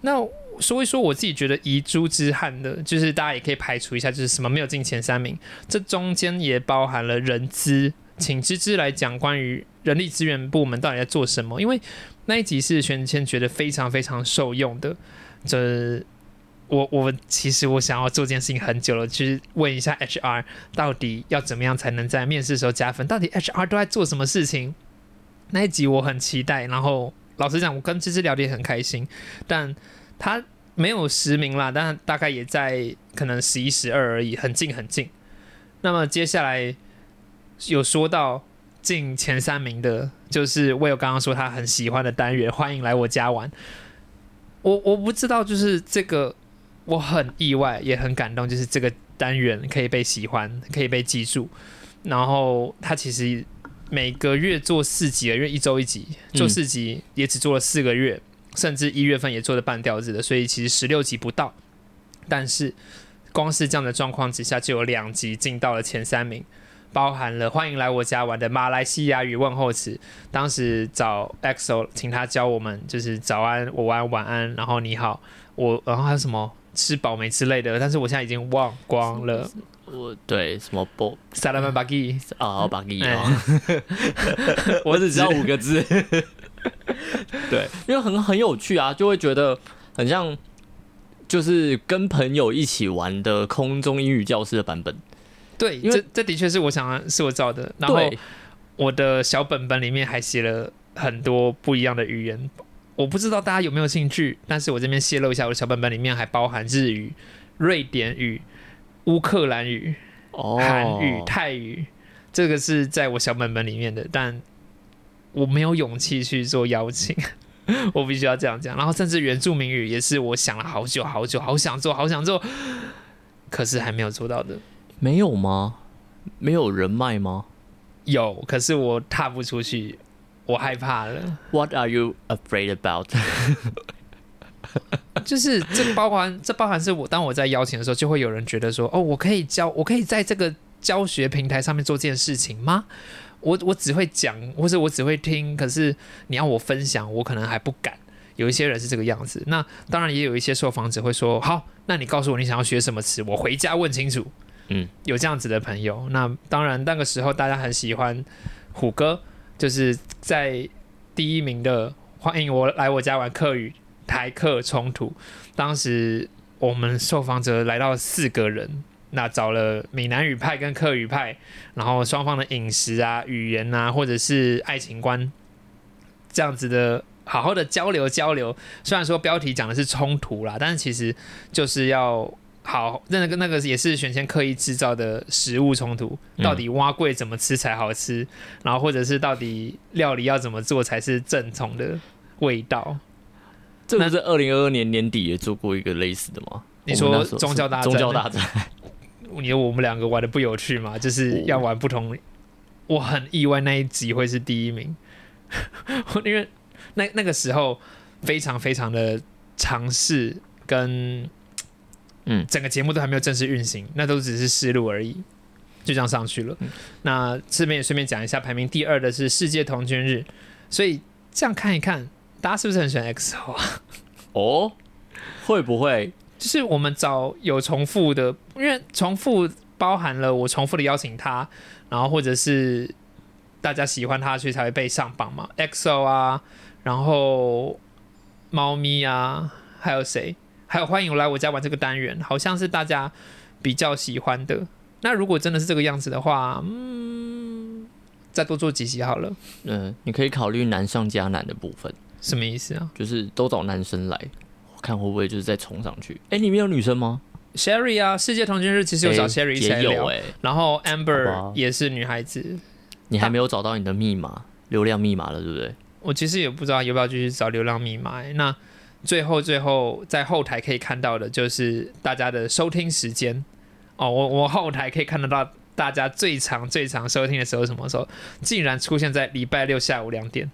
[SPEAKER 2] 那说一说我自己觉得遗珠之憾的，就是大家也可以排除一下，就是什么没有进前三名，这中间也包含了人资，请芝芝来讲关于人力资源部门到底在做什么，因为那一集是玄谦觉得非常非常受用的。这我我其实我想要做这件事情很久了，就是问一下 HR 到底要怎么样才能在面试的时候加分，到底 HR 都在做什么事情？那一集我很期待，然后老实讲，我跟芝芝聊得也很开心，但他没有实名啦，但大概也在可能十一、十二而已，很近很近。那么接下来有说到进前三名的，就是我有刚刚说他很喜欢的单元，欢迎来我家玩。我我不知道，就是这个我很意外，也很感动，就是这个单元可以被喜欢，可以被记住。然后他其实每个月做四集，因为一周一集，做四集也只做了四个月，甚至一月份也做的半吊子的，所以其实十六集不到。但是光是这样的状况之下，就有两集进到了前三名，包含了欢迎来我家玩的马来西亚语问候词。当时找 EXO 请他教我们，就是早安、午安、晚安，然后你好，我，然后还有什么吃饱没之类的，但是我现在已经忘光了。
[SPEAKER 1] 我对什么波
[SPEAKER 2] 萨拉曼巴基，
[SPEAKER 1] 啊巴基 我只知道五个字。对，因为很很有趣啊，就会觉得很像，就是跟朋友一起玩的空中英语教室的版本。
[SPEAKER 2] 对，
[SPEAKER 1] 因为
[SPEAKER 2] 这这的确是我想是我造的。然后，我的小本本里面还写了很多不一样的语言，我不知道大家有没有兴趣，但是我这边泄露一下，我的小本本里面还包含日语、瑞典语、乌克兰语、
[SPEAKER 1] 哦，
[SPEAKER 2] 韩语、泰语，这个是在我小本本里面的，但我没有勇气去做邀请。我必须要这样讲，然后甚至原住民语也是我想了好久好久，好想做，好想做，可是还没有做到的。
[SPEAKER 1] 没有吗？没有人脉吗
[SPEAKER 2] 有，可是我踏不出去，我害怕了。
[SPEAKER 1] ？What are you afraid about？
[SPEAKER 2] 就是这包含这包含是我当我在邀请的时候，就会有人觉得说，哦，我可以教，我可以在这个教学平台上面做这件事情吗？我我只会讲，或者我只会听，可是你要我分享，我可能还不敢。有一些人是这个样子，那当然也有一些受访者会说，好，那你告诉我你想要学什么词，我回家问清楚。
[SPEAKER 1] 嗯，
[SPEAKER 2] 有这样子的朋友，那当然那个时候大家很喜欢虎哥，就是在第一名的欢迎我来我家玩客语台客冲突。当时我们受访者来到四个人，那找了闽南语派跟客语派，然后双方的饮食啊、语言啊，或者是爱情观这样子的。好好的交流交流，虽然说标题讲的是冲突啦，但是其实就是要好，那个那个也是选先刻意制造的食物冲突，
[SPEAKER 1] 嗯
[SPEAKER 2] 到底蛙贵怎么吃才好吃，然后或者是到底料理要怎么做才是正统的味道。
[SPEAKER 1] 这不是二零二二年年底也做过一个类似的吗？
[SPEAKER 2] 你说宗教大
[SPEAKER 1] 宗教大战，
[SPEAKER 2] 你说我们两个玩的不有趣吗？就是要玩不同。我很意外那一集会是第一名，因为那那个时候非常非常的尝试跟
[SPEAKER 1] 嗯
[SPEAKER 2] 整个节目都还没有正式运行，那都只是试录而已，就这样上去了。那这边也顺便讲一下，排名第二的是世界童军日，所以这样看一看，大家是不是很喜欢 XO 啊？
[SPEAKER 1] 哦，会不会？
[SPEAKER 2] 就是我们找有重复的，因为重复包含了我重复的邀请他，然后或者是大家喜欢他，所以才会被上榜嘛。EXO 啊，然后猫咪啊，还有谁？还有欢迎我来我家玩这个单元，好像是大家比较喜欢的。那如果真的是这个样子的话，嗯，再多做几集好了。
[SPEAKER 1] 嗯、你可以考虑难上加难的部分，
[SPEAKER 2] 什么意思啊
[SPEAKER 1] 就是都找男生来，看会不会就是再冲上去。哎、里面有女生吗
[SPEAKER 2] ？？Sherry 啊，世界同居日其实有找 Sherry 一起聊，
[SPEAKER 1] 也有哎、
[SPEAKER 2] 然后 Amber 也是女孩子，
[SPEAKER 1] 你还没有找到你的密码，流量密码了，对不对？
[SPEAKER 2] 我其实也不知道要不要继续找流量密码、欸。那最后最后在后台可以看到的就是大家的收听时间哦，我我后台可以看得到大家最长最长收听的时候是什么时候，竟然出现在礼拜六下午两点，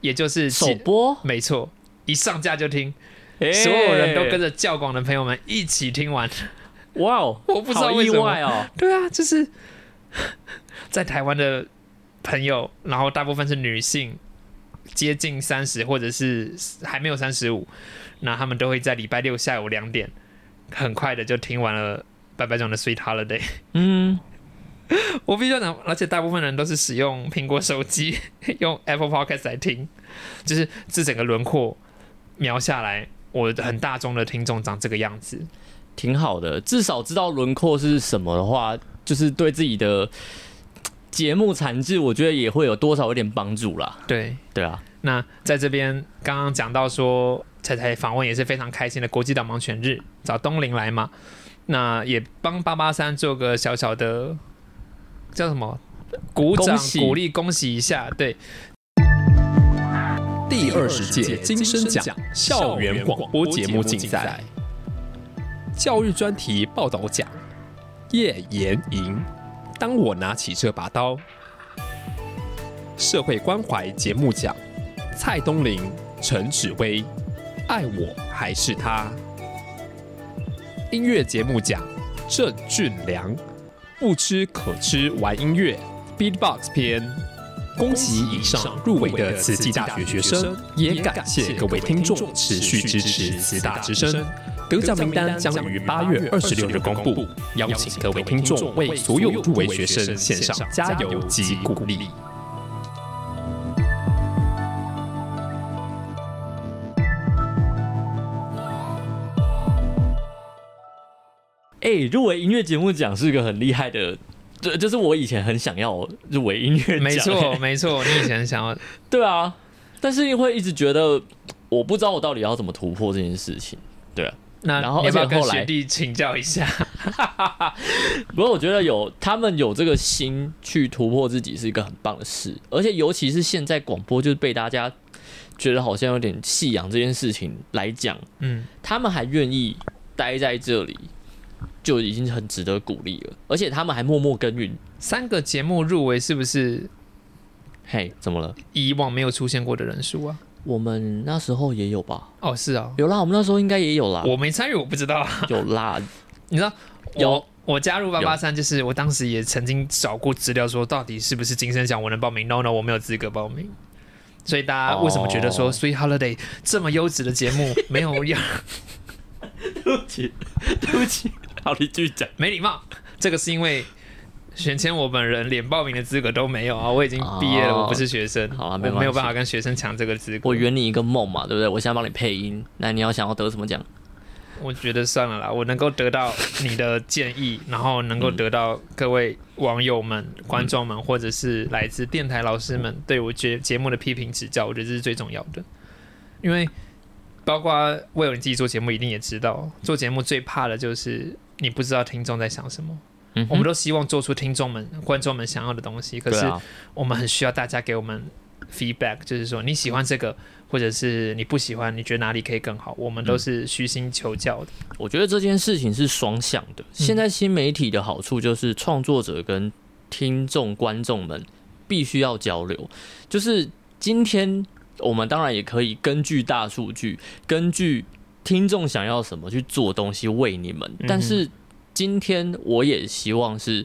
[SPEAKER 2] 也就是
[SPEAKER 1] 首播，
[SPEAKER 2] 没错，一上架就听，
[SPEAKER 1] 诶
[SPEAKER 2] 所有人都跟着教广的朋友们一起听完。
[SPEAKER 1] 哇哦，
[SPEAKER 2] 我不知道
[SPEAKER 1] 意
[SPEAKER 2] 为什么
[SPEAKER 1] 外哦。
[SPEAKER 2] 对啊，就是 在台湾的朋友，然后大部分是女性，接近三十或者是还没有三十五，那他们都会在礼拜六下午两点，很快的就听完了白白讲的 Sweet Holiday。
[SPEAKER 1] 嗯，
[SPEAKER 2] 我必须要讲，而且大部分人都是使用苹果手机，用 Apple Podcast 来听，就是这整个轮廓描下来，我很大众的听众长这个样子。
[SPEAKER 1] 挺好的，至少知道轮廓是什么的话，就是对自己的节目产制，我觉得也会有多少有点帮助啦。
[SPEAKER 2] 对，
[SPEAKER 1] 对啊，
[SPEAKER 2] 那在这边刚刚讲到说，彩彩访问也是非常开心的国际导盲犬日，找东林来嘛，那也帮八八三做个小小的叫什么？鼓掌鼓励恭喜一下，对，
[SPEAKER 4] 第二十届金声奖校园广播节目竞赛教育专题报道奖叶延莹，当我拿起这把刀。社会关怀节目奖蔡东林、陈芷薇，爱我还是他。音乐节目奖郑俊良，不吃可吃玩音乐 Beatbox 篇。恭喜以上入围的慈济大学学生，也感谢各位听众持续支持慈大之声。得奖名单将于八月二十六日公布，邀请各位听众为所有入围学生献上加油及鼓励。
[SPEAKER 1] 哎、入围音乐节目奖是一个很厉害的，这就是我以前很想要入围音乐奖。
[SPEAKER 2] 没错，没错，你以前想要
[SPEAKER 1] 对啊，但是会一直觉得我不知道我到底要怎么突破这件事情。对啊，
[SPEAKER 2] 那
[SPEAKER 1] 然后
[SPEAKER 2] 你要不要跟
[SPEAKER 1] 而且后来
[SPEAKER 2] 学弟请教一下？
[SPEAKER 1] 不过我觉得有他们有这个心去突破自己是一个很棒的事，而且尤其是现在广播就是被大家觉得好像有点弃养这件事情来讲，
[SPEAKER 2] 嗯，
[SPEAKER 1] 他们还愿意待在这里，就已经很值得鼓励了。而且他们还默默耕耘。
[SPEAKER 2] 三个节目入围是不是
[SPEAKER 1] 嘿，怎么了？
[SPEAKER 2] 以往没有出现过的人数啊？
[SPEAKER 1] 我们那时候也有吧？
[SPEAKER 2] 哦，是啊，
[SPEAKER 1] 有啦，我们那时候应该也有啦。
[SPEAKER 2] 我没参与，我不知道啊。
[SPEAKER 1] 有啦，
[SPEAKER 2] 你知道
[SPEAKER 1] 有
[SPEAKER 2] 我我加入八八三，就是我当时也曾经找过资料，说到底是不是金声奖我能报名？No No，我没有资格报名。所以大家为什么觉得说
[SPEAKER 1] 哦《
[SPEAKER 2] Sweet Holiday》这么优质的节目没有要
[SPEAKER 1] 对不起，对不起。好，你继续讲。
[SPEAKER 2] 没礼貌？这个是因为选签我本人连报名的资格都没有啊！我已经毕业了，
[SPEAKER 1] 哦
[SPEAKER 2] 我不是学生，
[SPEAKER 1] 好啊没关系
[SPEAKER 2] 我没有办法跟学生抢这个资格。
[SPEAKER 1] 我圆你一个梦嘛，对不对？我现在帮你配音，那你要想要得什么奖？
[SPEAKER 2] 我觉得算了啦，我能够得到你的建议，然后能够得到各位网友们、观众们，或者是来自电台老师们对我节节目的批评指教，我觉得这是最重要的。因为包括为了你自己做节目，一定也知道，做节目最怕的就是你不知道听众在想什么。
[SPEAKER 1] 嗯，
[SPEAKER 2] 我们都希望做出听众们、观众们想要的东西，可是我们很需要大家给我们 feedback，就是说你喜欢这个，或者是你不喜欢，你觉得哪里可以更好，我们都是虚心求教的。
[SPEAKER 1] 我觉得这件事情是双向的。现在新媒体的好处就是创作者跟听众、观众们必须要交流。就是今天我们当然也可以根据大数据，根据听众想要什么去做东西为你们，但是今天我也希望是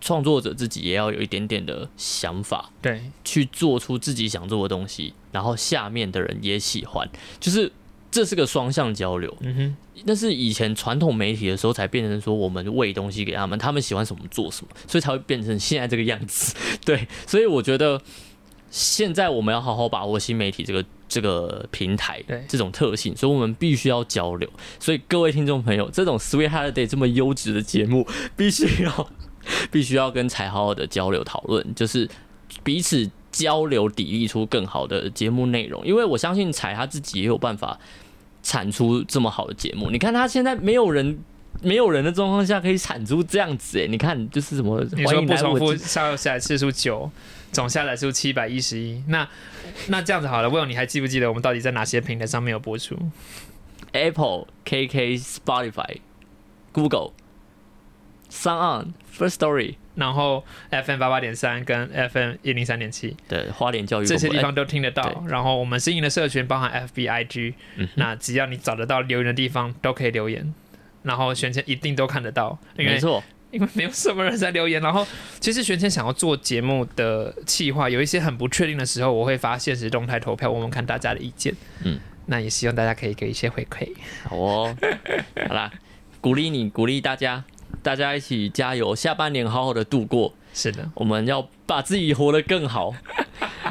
[SPEAKER 1] 创作者自己也要有一点点的想法，
[SPEAKER 2] 对，
[SPEAKER 1] 去做出自己想做的东西，然后下面的人也喜欢，就是这是个双向交流。
[SPEAKER 2] 嗯哼，
[SPEAKER 1] 但是以前传统媒体的时候，才变成说我们喂东西给他们，他们喜欢什么做什么，所以才会变成现在这个样子。对，所以我觉得现在我们要好好把握新媒体这个这个平台
[SPEAKER 2] 对
[SPEAKER 1] 这种特性，所以我们必须要交流。所以各位听众朋友，这种 Sweet Holiday 这么优质的节目，必须要 必须要跟才好好的交流讨论，就是彼此交流，砥砺出更好的节目内容。因为我相信彩他自己也有办法产出这么好的节目。你看他现在没有人。没有人的状况下可以产出这样子哎，你看就是什么
[SPEAKER 2] 你说
[SPEAKER 1] 欢迎
[SPEAKER 2] 不重复
[SPEAKER 1] 来我
[SPEAKER 2] 下下载次数九，总下载数七百一十一，那那这样子好了，，Will，你还记不记得我们到底在哪些平台上面有播出
[SPEAKER 1] ？Apple、KK、Spotify、Google、Sound First Story
[SPEAKER 2] 然后 FM 八八点三跟 FM 一零三点七。
[SPEAKER 1] 对花莲教育
[SPEAKER 2] 这些地方都听得到。
[SPEAKER 1] 对。
[SPEAKER 2] 然后我们新营的社群包含 FB、IG，、
[SPEAKER 1] 嗯
[SPEAKER 2] 那只要你找得到留言的地方都可以留言，然后选前一定都看得到，因为
[SPEAKER 1] 没错，
[SPEAKER 2] 因为没有什么人在留言。然后其实玄谦想要做节目的计划，有一些很不确定的时候，我会发现实动态投票，我们看大家的意见。
[SPEAKER 1] 嗯，
[SPEAKER 2] 那也希望大家可以给一些回馈。
[SPEAKER 1] 好哦，好啦，鼓励你，鼓励大家，大家一起加油，下半年好好的度过，
[SPEAKER 2] 是的，
[SPEAKER 1] 我们要把自己活得更好，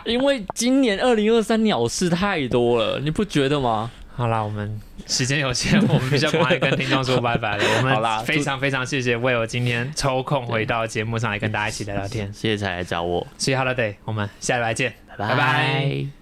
[SPEAKER 1] 因为今年二零二三鸟事太多了，你不觉得吗？
[SPEAKER 2] 好啦，我们时间有限，我们比较快跟听众说拜拜了。我们非常非常谢谢 Will 今天抽空回到节目上来跟大家一起聊聊天。
[SPEAKER 1] 谢谢才来找我，
[SPEAKER 2] 谢谢 Holiday，我们下礼拜见，
[SPEAKER 1] 拜
[SPEAKER 2] 拜拜